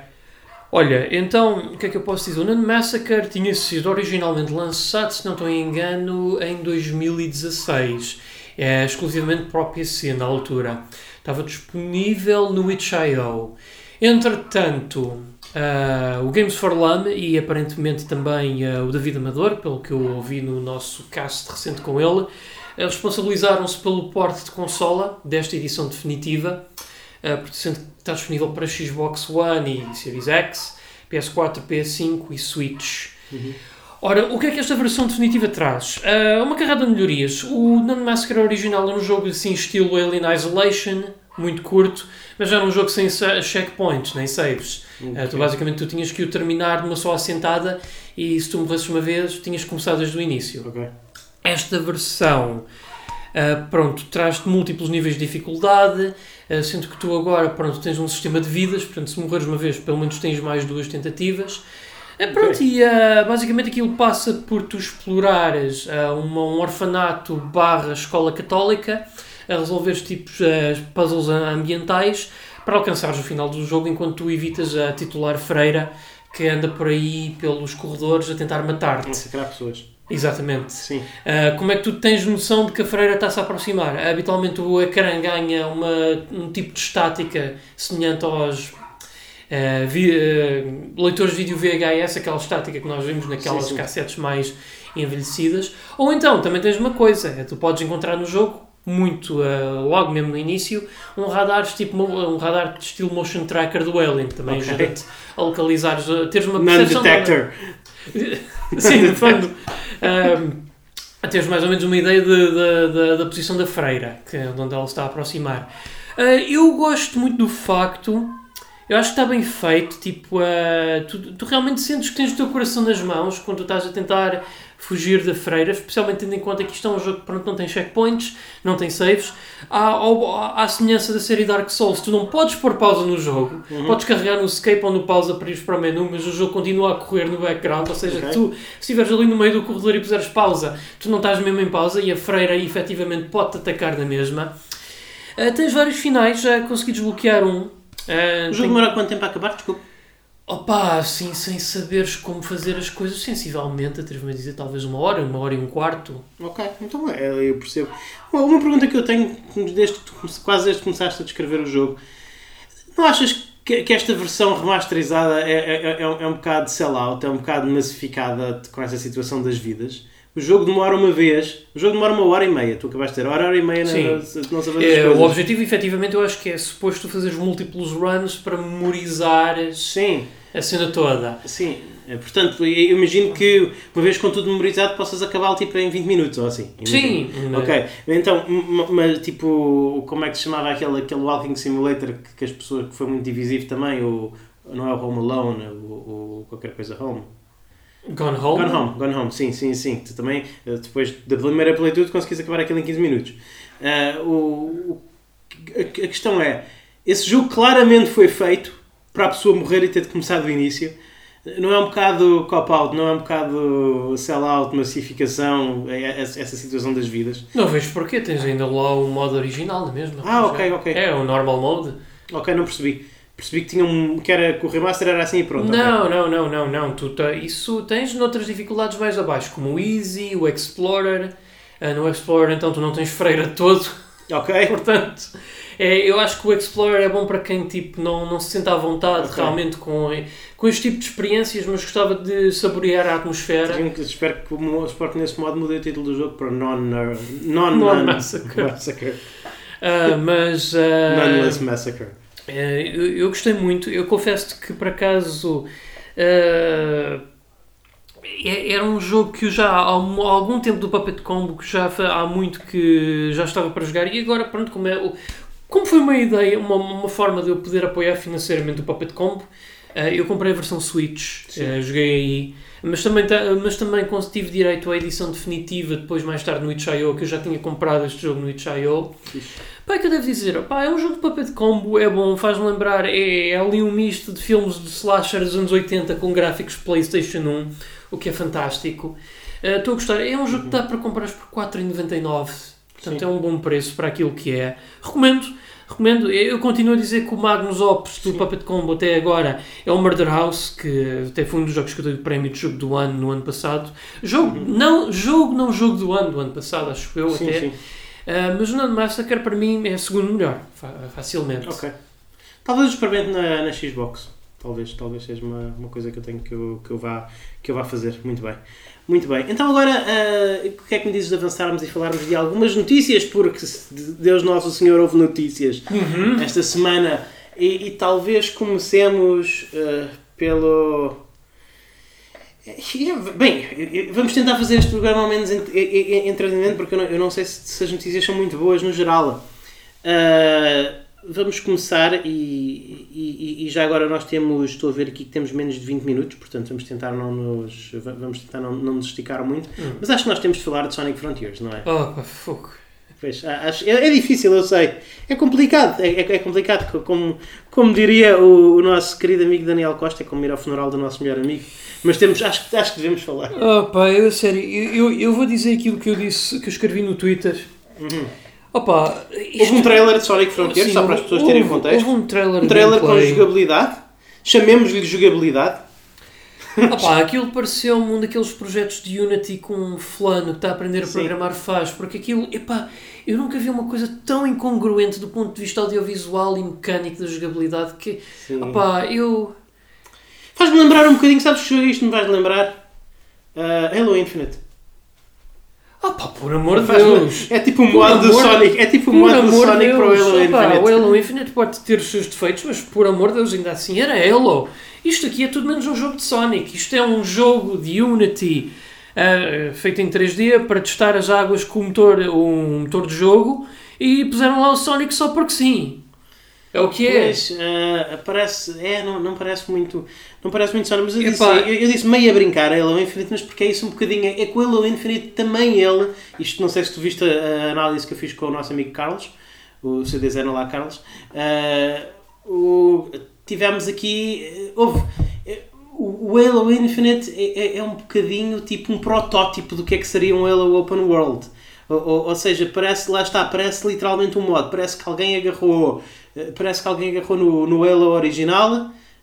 Olha, então, o que é que eu posso dizer? O Nun Massacre tinha sido originalmente lançado, se não estou em engano, em 2016. É exclusivamente para o PC na altura. Estava disponível no itch.io. Entretanto, uh, o Games for LAM e aparentemente também uh, o David Amador, pelo que eu ouvi no nosso cast recente com ele, uh, responsabilizaram-se pelo porte de consola desta edição definitiva uh, porque está disponível para Xbox One e Series X, PS4, PS5 e Switch. Uhum. Ora, o que é que esta versão definitiva traz? Uh, uma carrada de melhorias. O Nun Massacre original era um jogo assim, estilo Alien Isolation, muito curto, mas era um jogo sem checkpoints, nem saves. Okay. Uh, tu, basicamente tu tinhas que o terminar numa só assentada e se tu morresses uma vez, tinhas começado desde o início. Okay. Esta versão, uh, pronto, traz-te múltiplos níveis de dificuldade, uh, sendo que tu agora, pronto, tens um sistema de vidas, portanto, se morreres uma vez, pelo menos tens mais duas tentativas. Uh, pronto, okay. e uh, basicamente aquilo passa por tu explorares uma, um orfanato barra escola católica, a resolver tipos puzzles ambientais para alcançares o final do jogo enquanto tu evitas a titular freira que anda por aí pelos corredores a tentar matar-te. Massacrar pessoas. Exatamente. Sim. Uh, como é que tu tens noção de que a freira está-se a aproximar? Habitualmente o ecrã ganha uma, um tipo de estática semelhante aos uh, vi, uh, leitores de vídeo VHS, aquela estática que nós vimos naquelas sim, sim. cassetes mais envelhecidas. Ou então, também tens uma coisa, é, tu podes encontrar no jogo muito uh, logo mesmo no início um radar tipo um radar de estilo motion tracker do Alien também okay. ajuda-te a localizar teres uma percepção detector <laughs> sim no fundo um, teres mais ou menos uma ideia de, de, de, da posição da freira que é onde ela está a aproximar uh, eu gosto muito do facto eu acho que está bem feito tipo uh, tu, tu realmente sentes que tens o teu coração nas mãos quando tu estás a tentar fugir da freira, especialmente tendo em conta que isto é um jogo que pronto, não tem checkpoints, não tem saves. Há, há semelhança da série Dark Souls, tu não podes pôr pausa no jogo, uhum. podes carregar no escape ou no pausa para ir para o menu, mas o jogo continua a correr no background, ou seja, okay. tu, se estiveres ali no meio do corredor e puseres pausa, tu não estás mesmo em pausa e a freira efetivamente pode-te atacar na mesma. Uh, tens vários finais, já consegui desbloquear um. Uh, o jogo tem... demora quanto tempo a acabar? Desculpa. Opa, assim, sem saberes como fazer as coisas, sensivelmente, atrevo-me a dizer talvez uma hora, uma hora e um quarto. Ok, então é, eu percebo. Uma pergunta que eu tenho, desde quase desde que começaste a descrever o jogo, não achas que, que esta versão remasterizada é, é, é, é um bocado de sellout, é um bocado massificada com essa situação das vidas? O jogo demora uma vez, o jogo demora uma hora e meia, tu acabaste de dizer, hora, hora e meia Sim. não, não sabes é, O objetivo, efetivamente, eu acho que é suposto fazer múltiplos runs para memorizares Sim a cena toda. Sim, é, portanto, eu imagino que uma vez com tudo memorizado possas acabar tipo em 20 minutos ou assim. Sim. Ok, então, mas tipo, como é que se chamava aquele, aquele Walking Simulator que, que as pessoas, que foi muito divisivo também, o, não é o Home Alone, o, o qualquer coisa Home. Gone Home? Gone Home, Gone Home, sim, sim, sim. Tu também, eh, depois da primeira playthrough, conseguiste acabar aquilo em 15 minutos. Uh, o, a, a questão é, esse jogo claramente foi feito para a pessoa morrer e ter de começar do início. Não é um bocado cop-out, não é um bocado sell-out, massificação, é, é, essa situação das vidas? Não vejo porquê, tens ainda lá o modo original, é mesmo? Ah, ok, ok. É, o normal mode. Ok, não percebi. Percebi que, tinha um, que, era, que o remaster era assim e pronto. Não, okay. não, não, não, não. Tu tá, isso tens noutras dificuldades mais abaixo, como o Easy, o Explorer. Uh, no Explorer então tu não tens freira todo. Ok. <laughs> Portanto, é, eu acho que o Explorer é bom para quem tipo, não, não se sente à vontade okay. realmente com, com este tipo de experiências, mas gostava de saborear a atmosfera. Sim, espero que espero que nesse modo mude o título do jogo para Non-Massacre. Non, non Massacre. massacre. Uh, mas. Uh, Noneless Massacre. Uh, eu, eu, gostei muito. Eu confesso que por acaso. Uh, era um jogo que eu já há algum tempo do Puppet Combo que já há muito que já estava para jogar e agora pronto como é como foi uma ideia uma, uma forma de eu poder apoiar financeiramente o Puppet Combo Uh, eu comprei a versão Switch, uh, joguei aí, mas também, mas também tive direito à edição definitiva depois, mais tarde, no itch.io, que eu já tinha comprado este jogo no itch.io. Pá, é que eu devo dizer, pá, é um jogo de papel de combo, é bom, faz-me lembrar, é, é, ali um misto de filmes de slasher dos anos 80 com gráficos Playstation 1, o que é fantástico. Estou uh, a gostar, é um jogo que dá para comprar por 4,99, portanto Sim. é um bom preço para aquilo que é. Recomendo, recomendo. Eu continuo a dizer que o Magnus Opus do Puppet Combo até agora é o Murder House, que até foi um dos jogos que eu dei o prémio de jogo do ano no ano passado. Jogo, uhum. não, jogo, não jogo do ano do ano passado, acho eu sim, até. Sim. Uh, mas o Nando Massacre para mim é segundo melhor, facilmente. Ok. Talvez experimente na, na Xbox. Talvez, talvez seja uma, uma coisa que eu tenho que eu, que eu, vá, que eu vá fazer. Muito bem. Muito bem. Então agora, uh, o que é que me dizes de avançarmos e falarmos de algumas notícias? Porque Deus Nosso Senhor houve notícias uhum. esta semana. E, e talvez comecemos uh, pelo... Bem, vamos tentar fazer este programa ao menos entretenimento porque eu não, eu não sei se, se, as notícias são muito boas no geral. Uh, vamos começar e, e, e, já agora nós temos, estou a ver aqui que temos menos de 20 minutos, portanto vamos tentar não nos, vamos tentar não, não nos esticar muito, hum. mas acho que nós temos de falar de Sonic Frontiers, não é? Oh, fogo. Pois, acho, é, é, difícil, eu sei. É complicado, é, é, é complicado, como, como diria o, o, nosso querido amigo Daniel Costa, é como ir ao funeral do nosso melhor amigo. Mas temos, acho, acho que devemos falar. Oh, pá, eu, sério, eu, eu, eu vou dizer aquilo que eu disse, que eu escrevi no Twitter. Uhum Opa, isto... Houve um trailer de Sonic Frontiers, Sim, só para as pessoas terem contexto. Houve um trailer, um trailer com jogabilidade. Chamemos-lhe de jogabilidade. Opa, aquilo pareceu-me um daqueles projetos de Unity com um fulano que está a aprender a Sim. programar faz, porque aquilo, epá, eu nunca vi uma coisa tão incongruente do ponto de vista audiovisual e mecânico da jogabilidade que, Sim. opá, eu... Faz-me lembrar um bocadinho, sabes que isto me vais lembrar? Uh, Halo Infinite. Ah pá, por amor de Deus! É tipo o modo do Sonic, é tipo o modo do Sonic para o Halo Infinite. o Halo Infinite pode ter os seus defeitos, mas por amor de Deus, ainda assim era Halo. Isto aqui é tudo menos um jogo de Sonic. Isto é um jogo de Unity uh, feito em 3D para testar as águas com o motor, um motor de jogo e puseram lá o Sonic só porque sim. É o que é. Uh, parece, é, não, não parece muito, não parece muito Sonic, mas eu disse, eu, eu, disse meio a brincar a Halo Infinite, mas porque é isso um bocadinho, é que o Halo Infinite também ele, isto não sei se tu viste a, análise que eu fiz com o nosso amigo Carlos, o CD0 lá Carlos, uh, o, tivemos aqui, houve, o Halo Infinite é, é, é, um bocadinho tipo um protótipo do que é que seria um Halo Open World. Ou, ou, ou seja, parece, lá está, parece literalmente um mod, parece que alguém agarrou eh, parece que alguém agarrou no, no Halo original,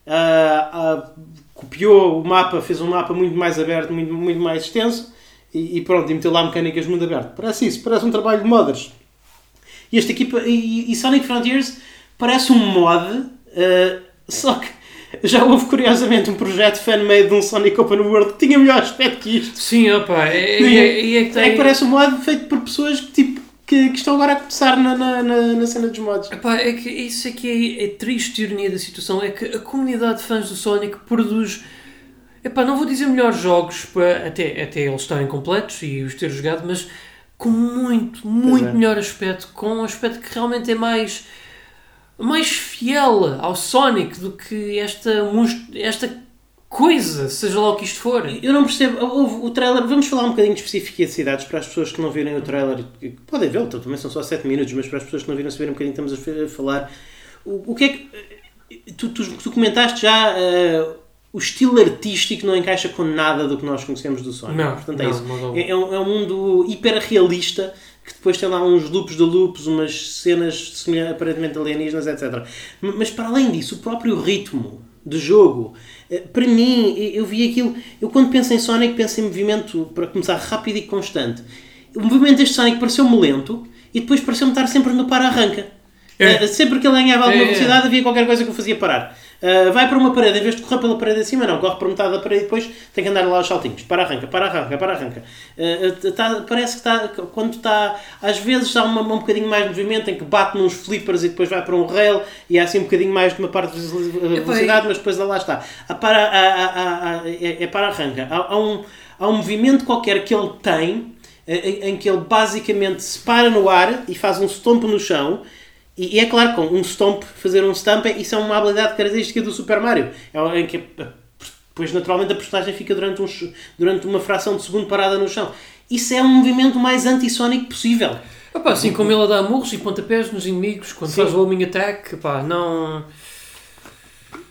uh, uh, copiou o mapa, fez um mapa muito mais aberto, muito, muito mais extenso e, e pronto, e meteu lá mecânicas muito aberto. Parece isso, parece um trabalho de modders. E esta equipa, e, e Sonic Frontiers parece um mod, uh, só que já houve curiosamente um projeto fan-made de um Sonic Open World que tinha melhor aspecto que isto. Sim, opa, é, é, é, é, que, tem... é que parece um mod feito por pessoas que tipo que, que, estão agora a começar na, na, na, na cena dos mods. Epá, é que isso é que é, é triste ironia da situação, é que a comunidade de fãs do Sonic produz, epá, não vou dizer melhores jogos, até, até eles estarem completos e os ter jogado, mas com muito, muito é. melhor aspecto, com um aspecto que realmente é mais mais fiel ao Sonic do que esta, esta coisa, seja lá o que isto for. Eu não percebo. O, o trailer, vamos falar um bocadinho de especificidades para as pessoas que não virem o trailer. Podem vê-lo, também são só 7 minutos, mas para as pessoas que não viram, verem um bocadinho, estamos a falar. O, o que é que. Tu, tu, tu comentaste já. Uh, o estilo artístico não encaixa com nada do que nós conhecemos do Sonic. Não, Portanto, é não, isso. Não, é, é, um, é um mundo hiperrealista que depois tem lá uns loops de loops, umas cenas aparentemente alienígenas, etc. Mas para além disso, o próprio ritmo do jogo eh, para mim, eu vi aquilo. Eu quando penso em Sonic, penso em movimento, para começar, rápido e constante. O movimento deste Sonic pareceu-me lento e depois pareceu-me estar sempre no para-arranca. É. Uh, sempre que ele ganhava alguma é, velocidade, havia qualquer coisa que o fazia parar. Uh, vai para uma parede, em vez de correr pela parede acima, não, corre para metade da parede e depois tem que andar lá aos saltinhos. Para arranca, para arranca, para arranca. Uh, tá, parece que está, quando está, às vezes há uma, um bocadinho mais de movimento em que bate nos flippers e depois vai para um rail e há assim um bocadinho mais de uma parte de velocidade, mas depois lá está. A para, a, a, a, é, é para arranca. Há, há, um, há um movimento qualquer que ele tem em, em que ele basicamente se para no ar e faz um stomp no chão E, e é claro, com um stomp, fazer um stomp, isso é uma habilidade característica do Super Mario. É em que depois naturalmente a personagem fica durante, uns, durante uma fração de segundo parada no chão. Isso é um movimento mais anti-Sonic possível. Epá, assim como ele dá murros e pontapés nos inimigos quando Sim. faz o homing attack, epá, não...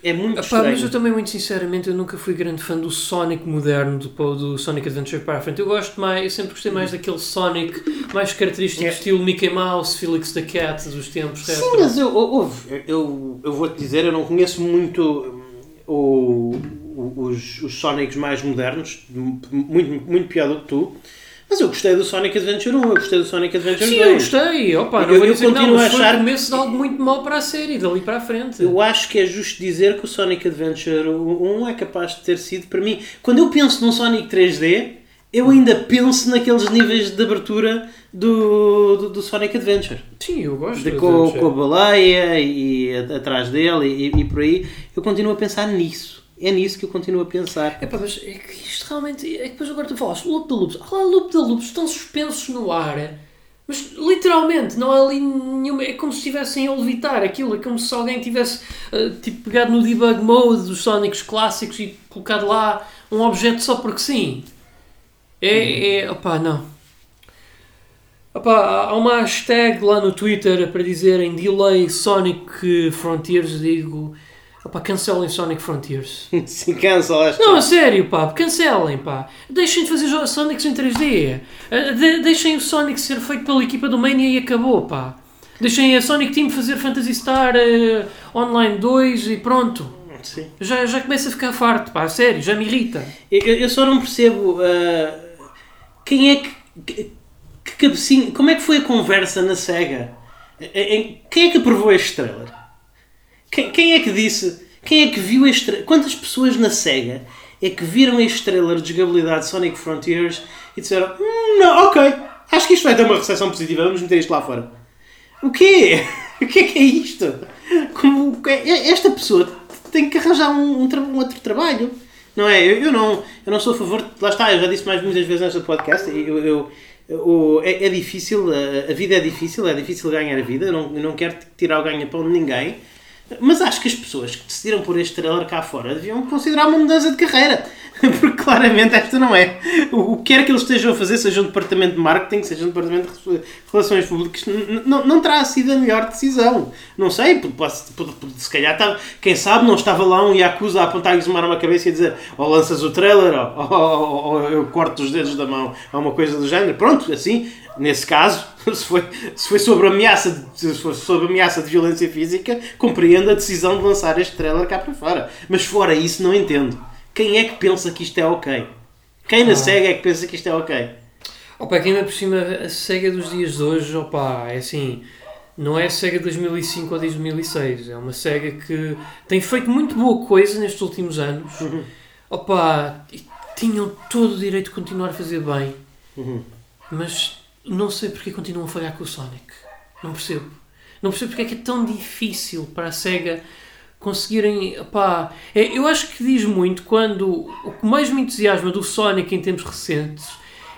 É muito Epá, mas eu também, muito sinceramente, eu nunca fui grande fã do Sonic moderno, do, do Sonic Adventure para a frente. Eu gosto mais, eu sempre gostei mais daquele Sonic mais característico, É. estilo Mickey Mouse, Felix the Cat dos tempos Sim, retro. mas eu, ouve, eu, eu vou-te dizer, eu não conheço muito hum, o, os, os Sonics mais modernos, muito, muito pior do que tu, mas eu gostei do Sonic Adventure 1, eu gostei do Sonic Adventure Sim, 2. eu gostei. Opa, não Eu- eu dizer não, continuo mas a foi achar- o começo de algo muito mau para a série, dali para a frente. Eu acho que é justo dizer que o Sonic Adventure 1 é capaz de ter sido, para mim, quando eu penso num Sonic 3D, eu ainda penso naqueles níveis de abertura do, do, do Sonic Adventure. Sim, eu gosto. De, com, com a baleia e, a- atrás dele e, e por aí, eu continuo a pensar nisso. É nisso que eu continuo a pensar. Epá, mas é que isto realmente. É que depois agora tu falaste, loop de loops. Ah lá, loop de loops estão suspensos no ar. Mas literalmente, não há ali nenhuma. É como se estivessem a levitar aquilo. É como se alguém tivesse ah, tipo, pegado no debug mode dos Sonics clássicos e colocado lá um objeto só porque sim. É. é opá, não. Opá, há uma hashtag lá no Twitter para dizerem delay Sonic Frontiers. Digo. Opá, cancelem Sonic Frontiers. <laughs> Se cancela esta. Não, a sério, pá, cancelem, pá. Deixem de fazer Sonics em 3D. Eh, de- deixem o Sonic ser feito pela equipa do Mania e acabou, pá. Deixem a Sonic Team fazer Phantasy Star eh, Online 2 e pronto. Sim. Já, já começa a ficar farto, pá, a sério, já me irrita. Eu, eu só não percebo ah, quem é que, que, que cabecinha. Como é que foi a conversa na SEGA? Em- Quem é que aprovou este trailer? Quem, quem é que disse? Quem é que viu este? Quantas pessoas na SEGA é que viram este trailer de jogabilidade Sonic Frontiers e disseram: "Hum, Não, ok, acho que isto vai ter uma recepção positiva, vamos meter isto lá fora. O quê? <laughs> O que é que é isto? Como, esta pessoa tem que arranjar um, um um outro trabalho. Não é? Eu, eu não, eu não sou a favor. Lá está, eu já disse mais muitas vezes nesta podcast. Eu, eu- eu- é, é difícil, a, a vida é difícil, é difícil ganhar a vida. Eu não, eu não quero tirar o ganha-pão de ninguém. Mas acho que as pessoas que decidiram por este trailer cá fora deviam considerar uma mudança de carreira. <laughs> Porque claramente esta não é. O que quer que eles estejam a fazer, seja um departamento de marketing, seja um departamento de relações públicas, não, terá sido a melhor decisão. Não sei, se calhar, estava- quem sabe, não estava lá um Yakuza a apontar-lhes uma arma à cabeça e a dizer ou lanças o trailer ou, ou- ou- ou eu corto os dedos da mão, ou uma coisa do género. Pronto, assim, nesse caso, <laughs> se foi, se foi sobre ameaça de, se foi sobre ameaça de violência física, compreendo a decisão de lançar este trailer cá para fora. Mas fora isso, não entendo. Quem é que pensa que isto é ok? Quem na SEGA é que pensa que isto é ok? Opa, que ainda por cima a SEGA dos dias de hoje, opa, é assim, não é a SEGA de 2005 ou de 2006, é uma SEGA que tem feito muito boa coisa nestes últimos anos. Opa, e tinham todo o direito de continuar a fazer bem, Uhum. mas não sei porque continuam a falhar com o Sonic. Não percebo. Não percebo porque é que é tão difícil para a SEGA conseguirem. Opá, é, eu acho que diz muito quando o que mais me entusiasma do Sonic em tempos recentes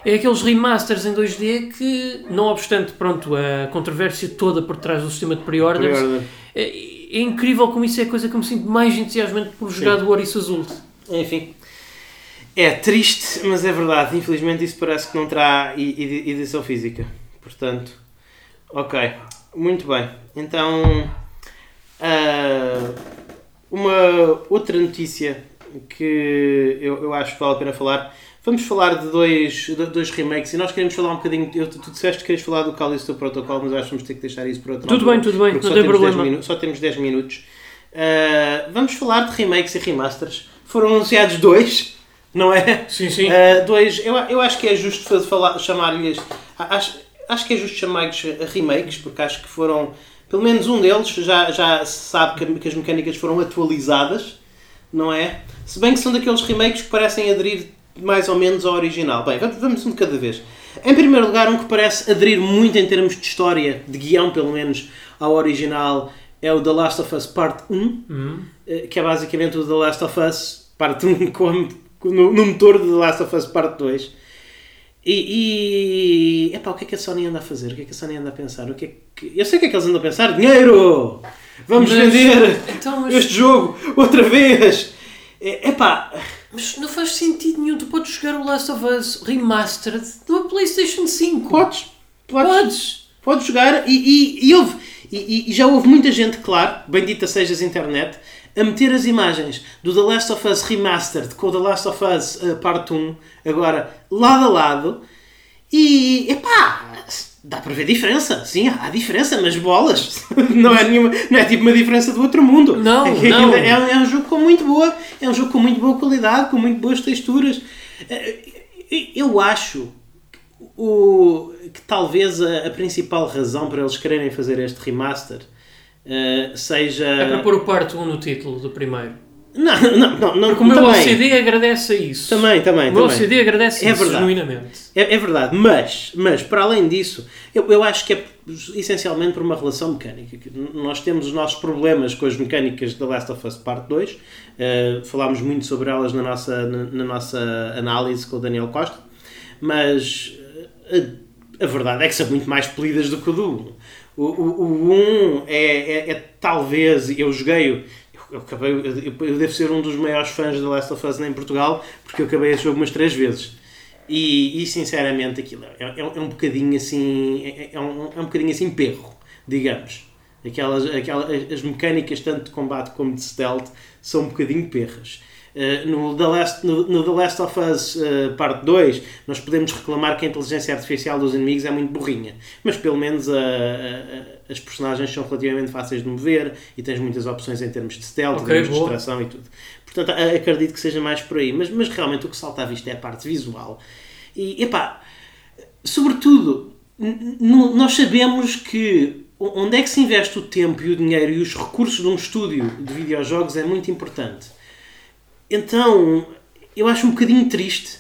é aqueles remasters em 2D que, não obstante pronto, a controvérsia toda por trás do sistema de pre-orders, Pre-order. é, é incrível como isso é a coisa que eu me sinto mais entusiasmante por jogar do Ouriço Azul. Enfim. É triste, mas é verdade. Infelizmente isso parece que não terá edição física. Portanto, ok. Muito bem. Então, ah, uma outra notícia que eu, eu acho que vale a pena falar. Vamos falar de dois, de dois remakes e nós queremos falar um bocadinho. Eu, tu disseste que queres falar do Callisto Protocol, mas acho que vamos ter que deixar isso para outro Tudo bem, tudo bem, não tem temos 10 problema. só temos 10 minutos. Ah, vamos falar de remakes e remasters. Foram anunciados dois, não é? Sim, sim. Uh, dois, eu, eu acho que é justo fa- falar, chamar-lhes. Acho, acho que é justo chamar-lhes remakes, porque acho que foram. Pelo menos um deles já, já se sabe que, que as mecânicas foram atualizadas, não é? Se bem que são daqueles remakes que parecem aderir mais ou menos ao original. Bem, vamos, um de cada vez. Em primeiro lugar, um que parece aderir muito em termos de história, de guião pelo menos, ao original, é o The Last of Us Part 1 Hum. eh, que é basicamente o The Last of Us parte 1 <laughs> com, com- no, no motor The Last of Us parte 2. E, E, epá, o que é que a Sony anda a fazer? O que é que a Sony anda a pensar? O que é que... Eu sei o que é que eles andam a pensar. Dinheiro! Vamos Mas- vender Então, este jogo outra vez! É- Epá, mas não faz sentido nenhum. Tu podes jogar o Last of Us Remastered numa PlayStation 5. podes. Podes. Podes. Podes jogar e, e, e houve. E, e- e já houve muita gente, claro, bendita sejas internet, a meter as imagens do The Last of Us Remastered com o The Last of Us uh, Part 1, agora lado a lado, e epá, dá para ver diferença. Sim, há diferença, mas bolas. <laughs> Não é, nenhuma, não é tipo uma diferença do outro mundo. Não, <laughs> é, não. É, é um jogo com muito boa, é um jogo com muito boa qualidade, com muito boas texturas. Eh, Eu acho o, que talvez a, a principal razão para eles quererem fazer este remaster eh, seja. É para pôr o parte 1 no título do primeiro. Não, não, não, não Porque o meu OCD agradece a isso. Também, também. O meu também. OCD agradece É isso verdade. genuinamente. É, é verdade, mas, mas para além disso, eu, eu acho que é essencialmente por uma relação mecânica. Nós temos os nossos problemas com as mecânicas da Last of Us Part 2, eh, falámos muito sobre elas na nossa, na, na nossa análise com o Daniel Costa, mas eh, a, a verdade é que são muito mais polidas do que o do 1. O, o, o 1 é, é, é talvez, eu joguei, eu, acabei, eu, devo ser um dos maiores fãs da Last of Us em Portugal, porque eu acabei esse jogo umas três vezes. E, e, sinceramente aquilo é, é, é um bocadinho assim é, é um, é um bocadinho assim perro, digamos. Aquelas, aquelas, as mecânicas tanto de combate como de stealth são um bocadinho perras. Uh, no, The Last, no, no The Last of Us uh, Parte 2 nós podemos reclamar que a inteligência artificial dos inimigos é muito burrinha, mas pelo menos a, a- a- as personagens são relativamente fáceis de mover e tens muitas opções em termos de stealth, Ok, em termos de distração e tudo. Portanto, acredito que seja mais por aí. Mas, mas realmente o que salta à vista é a parte visual. E, epá, sobretudo, nós sabemos que onde é que se investe o tempo e o dinheiro e os recursos de um estúdio de videojogos é muito importante. Então, eu acho um bocadinho triste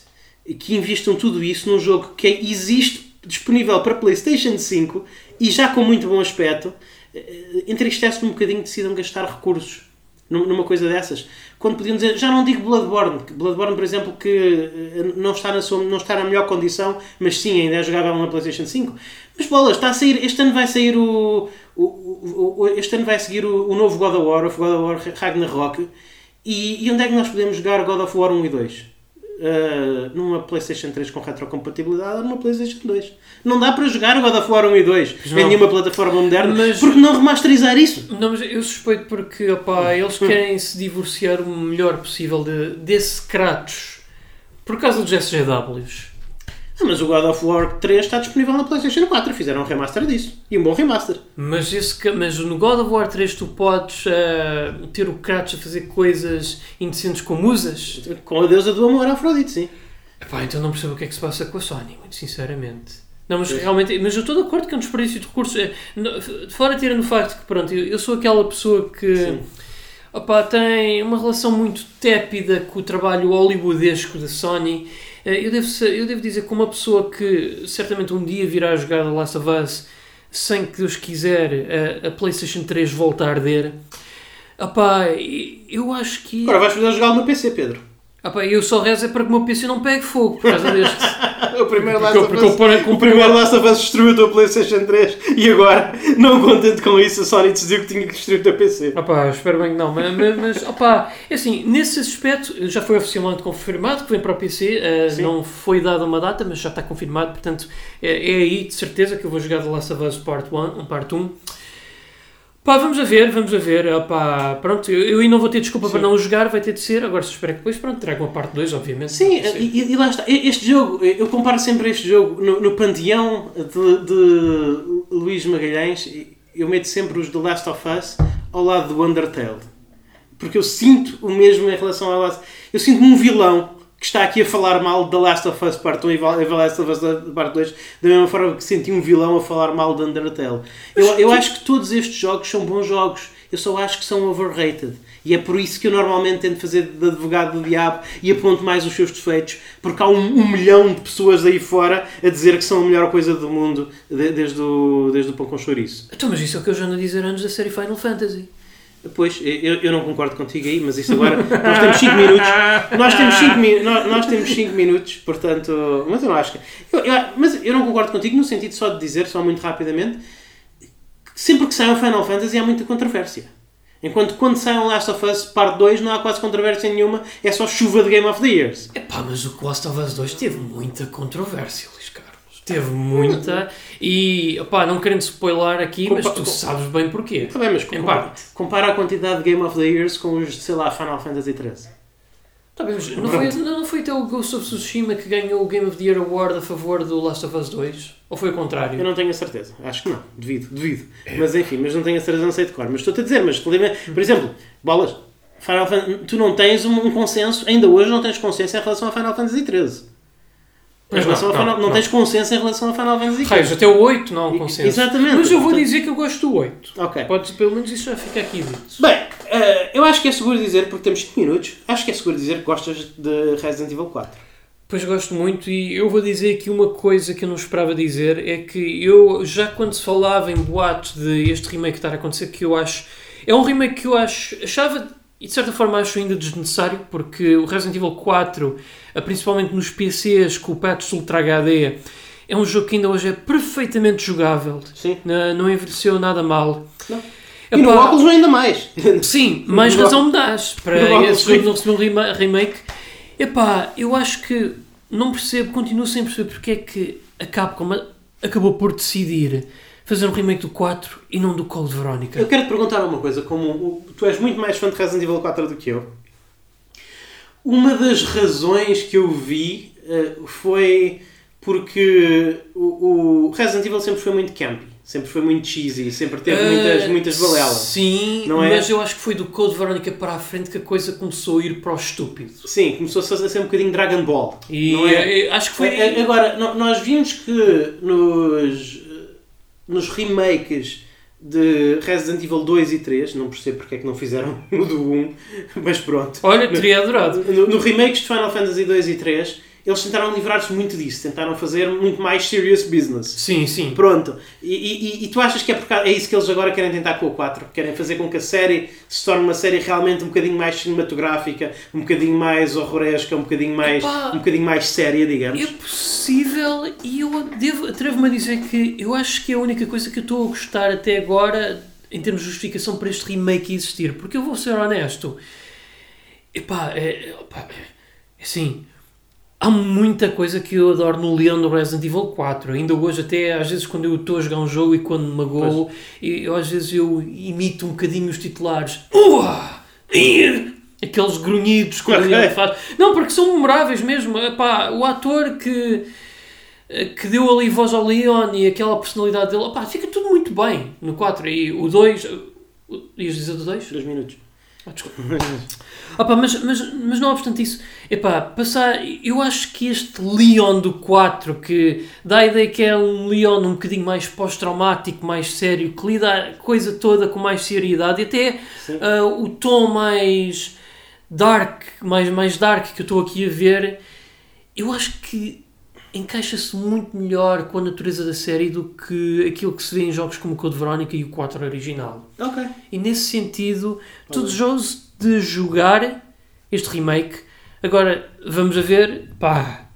que investam tudo isso num jogo que existe disponível para PlayStation 5 e já com muito bom aspecto. Eh, Entristece-me um bocadinho que decidam gastar recursos num- numa coisa dessas. Quando podiam dizer, já não digo Bloodborne, Bloodborne, por exemplo, que eh, não está, na sua, não está na melhor condição, mas sim, ainda é jogável na PlayStation 5. Mas bolas, está a sair, este ano vai sair o. o, o- o- este ano vai seguir o novo God of War, o God of War Ragnarok. E, e onde é que nós podemos jogar God of War 1 e 2? Uh, numa PlayStation 3 com retrocompatibilidade ou numa PlayStation 2. Não dá para jogar o God of War 1 e 2 Pois em não. nenhuma plataforma moderna. Mas- Porque não remasterizar isso? Não, mas eu suspeito porque opá, eles querem se divorciar o melhor possível de, desse Kratos por causa dos SGWs. Ah, mas o God of War 3 está disponível na PlayStation 4. Fizeram um remaster disso. E um bom remaster. Mas, esse, mas no God of War 3 tu podes ah, ter o Kratos a fazer coisas indecentes com musas? Com a deusa do amor, Afrodite, sim. Epá, então não percebo o que é que se passa com a Sony, muito sinceramente. Não, mas realmente, mas eu estou de acordo que é um desperdício de recursos. É, Fora tirando o facto que, pronto, eu, eu sou aquela pessoa que Sim. opá, tem uma relação muito tépida com o trabalho hollywoodesco da Sony. Eh, Eu devo, eu devo dizer que uma pessoa que certamente um dia virá jogar The Last of Us sem que Deus quiser a, a PlayStation 3 voltar a arder. Opá, eu acho que. Agora vais poder jogá-lo no PC, Pedro. Opá, eu só rezo é para que o meu PC não pegue fogo por causa deste. <laughs> o primeiro porque eu ponho- o primeiro Last of Us destruiu a tua PlayStation 3 e agora, <laughs> não contente com isso, a Sony decidiu que tinha que destruir o teu PC. Opá, espero bem que não, mas, mas- mas opá, é assim, nesse aspecto já foi oficialmente confirmado que vem para o PC, eh, Sim. não foi dada uma data, mas já está confirmado, portanto é, é aí de certeza que eu vou jogar The Last of Us Part 1, Part 1. Pá, vamos a ver, vamos a ver, opá, pronto, eu, eu aí não vou ter desculpa Sim. para não o jogar, vai ter de ser, agora se espera que depois, pronto, traga uma parte 2, obviamente. Sim, Sim. e, e lá está. Este jogo, eu comparo sempre este jogo no, no panteão de, de Luís Magalhães, eu meto sempre os The Last of Us ao lado do Undertale. Porque eu sinto o mesmo em relação ao Last Eu sinto-me um vilão que está aqui a falar mal de The Last of Us Part 1 e The Last of Us Part 2, da mesma forma que senti um vilão a falar mal de Undertale. Eu, eu acho que todos estes jogos são bons jogos, eu só acho que são overrated. E é por isso que eu normalmente tento fazer de advogado do diabo e aponto mais os seus defeitos, porque há um, um milhão de pessoas aí fora a dizer que são a melhor coisa do mundo de- desde o, desde o pão com chouriço. Então, mas isso é o que eu já ando a dizer antes da série Final Fantasy. Pois, eu, eu não concordo contigo aí, mas isso agora. Nós temos 5 minutos. Nós temos 5 mi nós, nós 5 minutos, portanto. Mas eu não acho que. Eu, eu- mas eu não concordo contigo no sentido só de dizer, só muito rapidamente, que sempre que sai um Final Fantasy há muita controvérsia. Enquanto quando sai um Last of Us Parte 2 não há quase controvérsia nenhuma, é só chuva de Game of the Years. Epá, mas o Last of Us 2 teve muita controvérsia, Carlos. Teve muita. E, opá, não querendo spoiler aqui, mas Compa- tu com- sabes bem porquê. Está bem, mas Em compara, compara a quantidade de Game of the Years com os, sei lá, Final Fantasy 13. Tá bem, mas não foi, não foi até o Ghost of Tsushima que ganhou o Game of the Year Award a favor do Last of Us 2? Ou foi o contrário? Eu não tenho a certeza. Acho que não. Devido, devido. Mas enfim, mas não tenho a certeza, não sei de cor. Mas estou-te a dizer, mas por exemplo, bolas, Final Fan- tu não tens um, um consenso, ainda hoje não tens consenso em relação a Final Fantasy XIII. Em Pois relação não, a Final- não, não não. tens consenso em relação a Final Fantasy XIII. Raios, até o 8 não há um consenso. exatamente. Mas eu vou Portanto- dizer que eu gosto do 8. Ok. Pode, pelo menos isso já fica aqui dito. Bem, eh, eu acho que é seguro dizer, porque temos 5 minutos, acho que é seguro dizer que gostas de Resident Evil 4. Pois gosto muito e eu vou dizer aqui uma coisa que eu não esperava dizer é que eu já quando se falava em boatos de este remake estar a acontecer que eu acho é um remake que eu acho achava e de certa forma acho ainda desnecessário porque o Resident Evil 4 eh, principalmente nos PCs com o patch Ultra HD é um jogo que ainda hoje é perfeitamente jogável Sim. Não- não envelheceu nada mal Não. E no Epá, óculos ainda mais. <laughs> Sim, mais No razão me dás para esse jogo não receber um rema- remake. Epá, eu acho que não percebo, continuo sem perceber porque é que a Capcom acabou por decidir fazer um remake do 4 e não do Code Verónica. Eu quero te perguntar uma coisa, como tu és muito mais fã de Resident Evil 4 do que eu. Uma das razões que eu vi eh, foi porque o, o Resident Evil sempre foi muito campy, sempre foi muito cheesy, sempre teve muitas, Ah, muitas balelas. Sim, Não é? mas eu acho que foi do Code Verónica para a frente que a coisa começou a ir para o estúpido. Sim, começou -se a ser um bocadinho Dragon Ball. E não é? acho que foi. Agora, nós vimos que nos, nos remakes de Resident Evil 2 e 3, não percebo porque é que não fizeram <laughs> o do 1, mas pronto. Olha, teria adorado. No, no remakes de Final Fantasy 2 e 3, eles tentaram livrar-se muito disso, tentaram fazer muito mais serious business. Sim, sim. Pronto. E, e- e tu achas que é, por causa- é isso que eles agora querem tentar com o 4? Querem fazer com que a série se torne uma série realmente um bocadinho mais cinematográfica, um bocadinho mais horroresca, um bocadinho mais, Epá. um bocadinho mais séria, digamos? É possível e eu devo, atrevo-me a dizer que eu acho que é a única coisa que eu estou a gostar até agora em termos de justificação para este remake existir. Porque eu vou ser honesto. Epá, é, epá, é assim, há muita coisa que eu adoro no Leon do Resident Evil 4. Ainda hoje, até às vezes, quando eu estou a jogar um jogo e quando me magoo, eu, às vezes eu imito um bocadinho os titulares. Uah! Aqueles grunhidos que o. Leon faz. Não, porque são memoráveis mesmo. Epá, o ator que, que deu ali voz ao Leon e aquela personalidade dele, fica tudo muito bem no 4. E o 2. o- Ias dizer do 2? Dois minutos. Ah, desculpa. <laughs> Opa, mas, mas, mas não obstante isso, epá, passar, eu acho que este Leon do 4, que dá a ideia que é um Leon um bocadinho mais pós-traumático, mais sério, que lida a coisa toda com mais seriedade, e até ah, o tom mais dark, mais, mais dark que eu estou aqui a ver, eu acho que encaixa-se muito melhor com a natureza da série do que aquilo que se vê em jogos como o Code Verónica e o 4 original. Ok. E nesse sentido, estou desejoso de jogar este remake. Agora, vamos a ver, pá,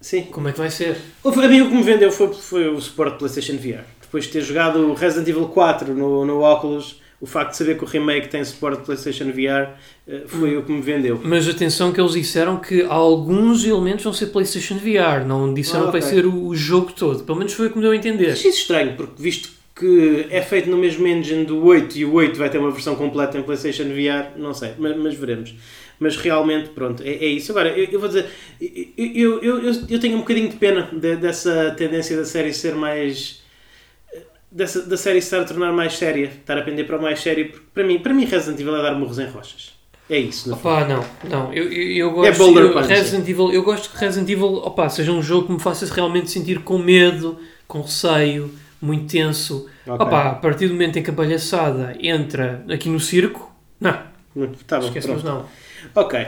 Sim. como é que vai ser. A mim o que me vendeu foi, foi o suporte PlayStation VR. Depois de ter jogado Resident Evil 4 no, no Oculus, o facto de saber que o remake tem suporte de PlayStation VR eh, foi o que me vendeu. Mas atenção que eles disseram que alguns elementos vão ser PlayStation VR, não disseram Ah, que vai ser o, o jogo todo. Pelo menos foi o que me deu a entender. Achei isso estranho, porque visto que é feito no mesmo engine do 8 e o 8 vai ter uma versão completa em PlayStation VR, não sei, mas, mas veremos. Mas realmente, pronto, é, é isso. Agora, eu, eu vou dizer, eu, eu, eu, eu tenho um bocadinho de pena de- dessa tendência da série ser mais. Dessa, da série se estar a tornar mais séria, estar a pender para o mais sério, porque para mim, para mim Resident Evil é dar morros em rochas. É isso, fundo. Opa, não, não, eu, eu, eu gosto Boulder eu, Resident Evil, eu gosto que Resident Evil opa, seja um jogo que me faça realmente sentir com medo, com receio, muito tenso. Ok. Opa, a partir do momento em que a palhaçada entra aqui no circo, não, Tá bom, esquecemos não. Ok.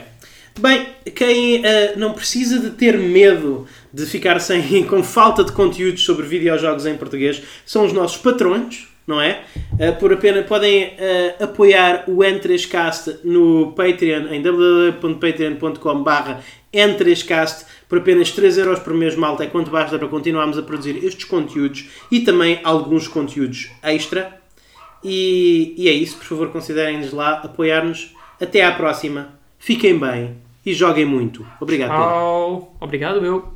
Bem, quem eh, não precisa de ter medo de ficar sem, <laughs> com falta de conteúdos sobre videojogos em português são os nossos patrões. não é? Uh, por apenas, podem uh, apoiar o N3Cast no Patreon, em www.patreon.com barra N3Cast por apenas 3 euros por mês, malta, é quanto basta para continuarmos a produzir estes conteúdos e também alguns conteúdos extra. E, e é isso, por favor, considerem-nos lá, apoiar-nos. Até à próxima, fiquem bem e joguem muito. Obrigado, Pedro. Obrigado, meu.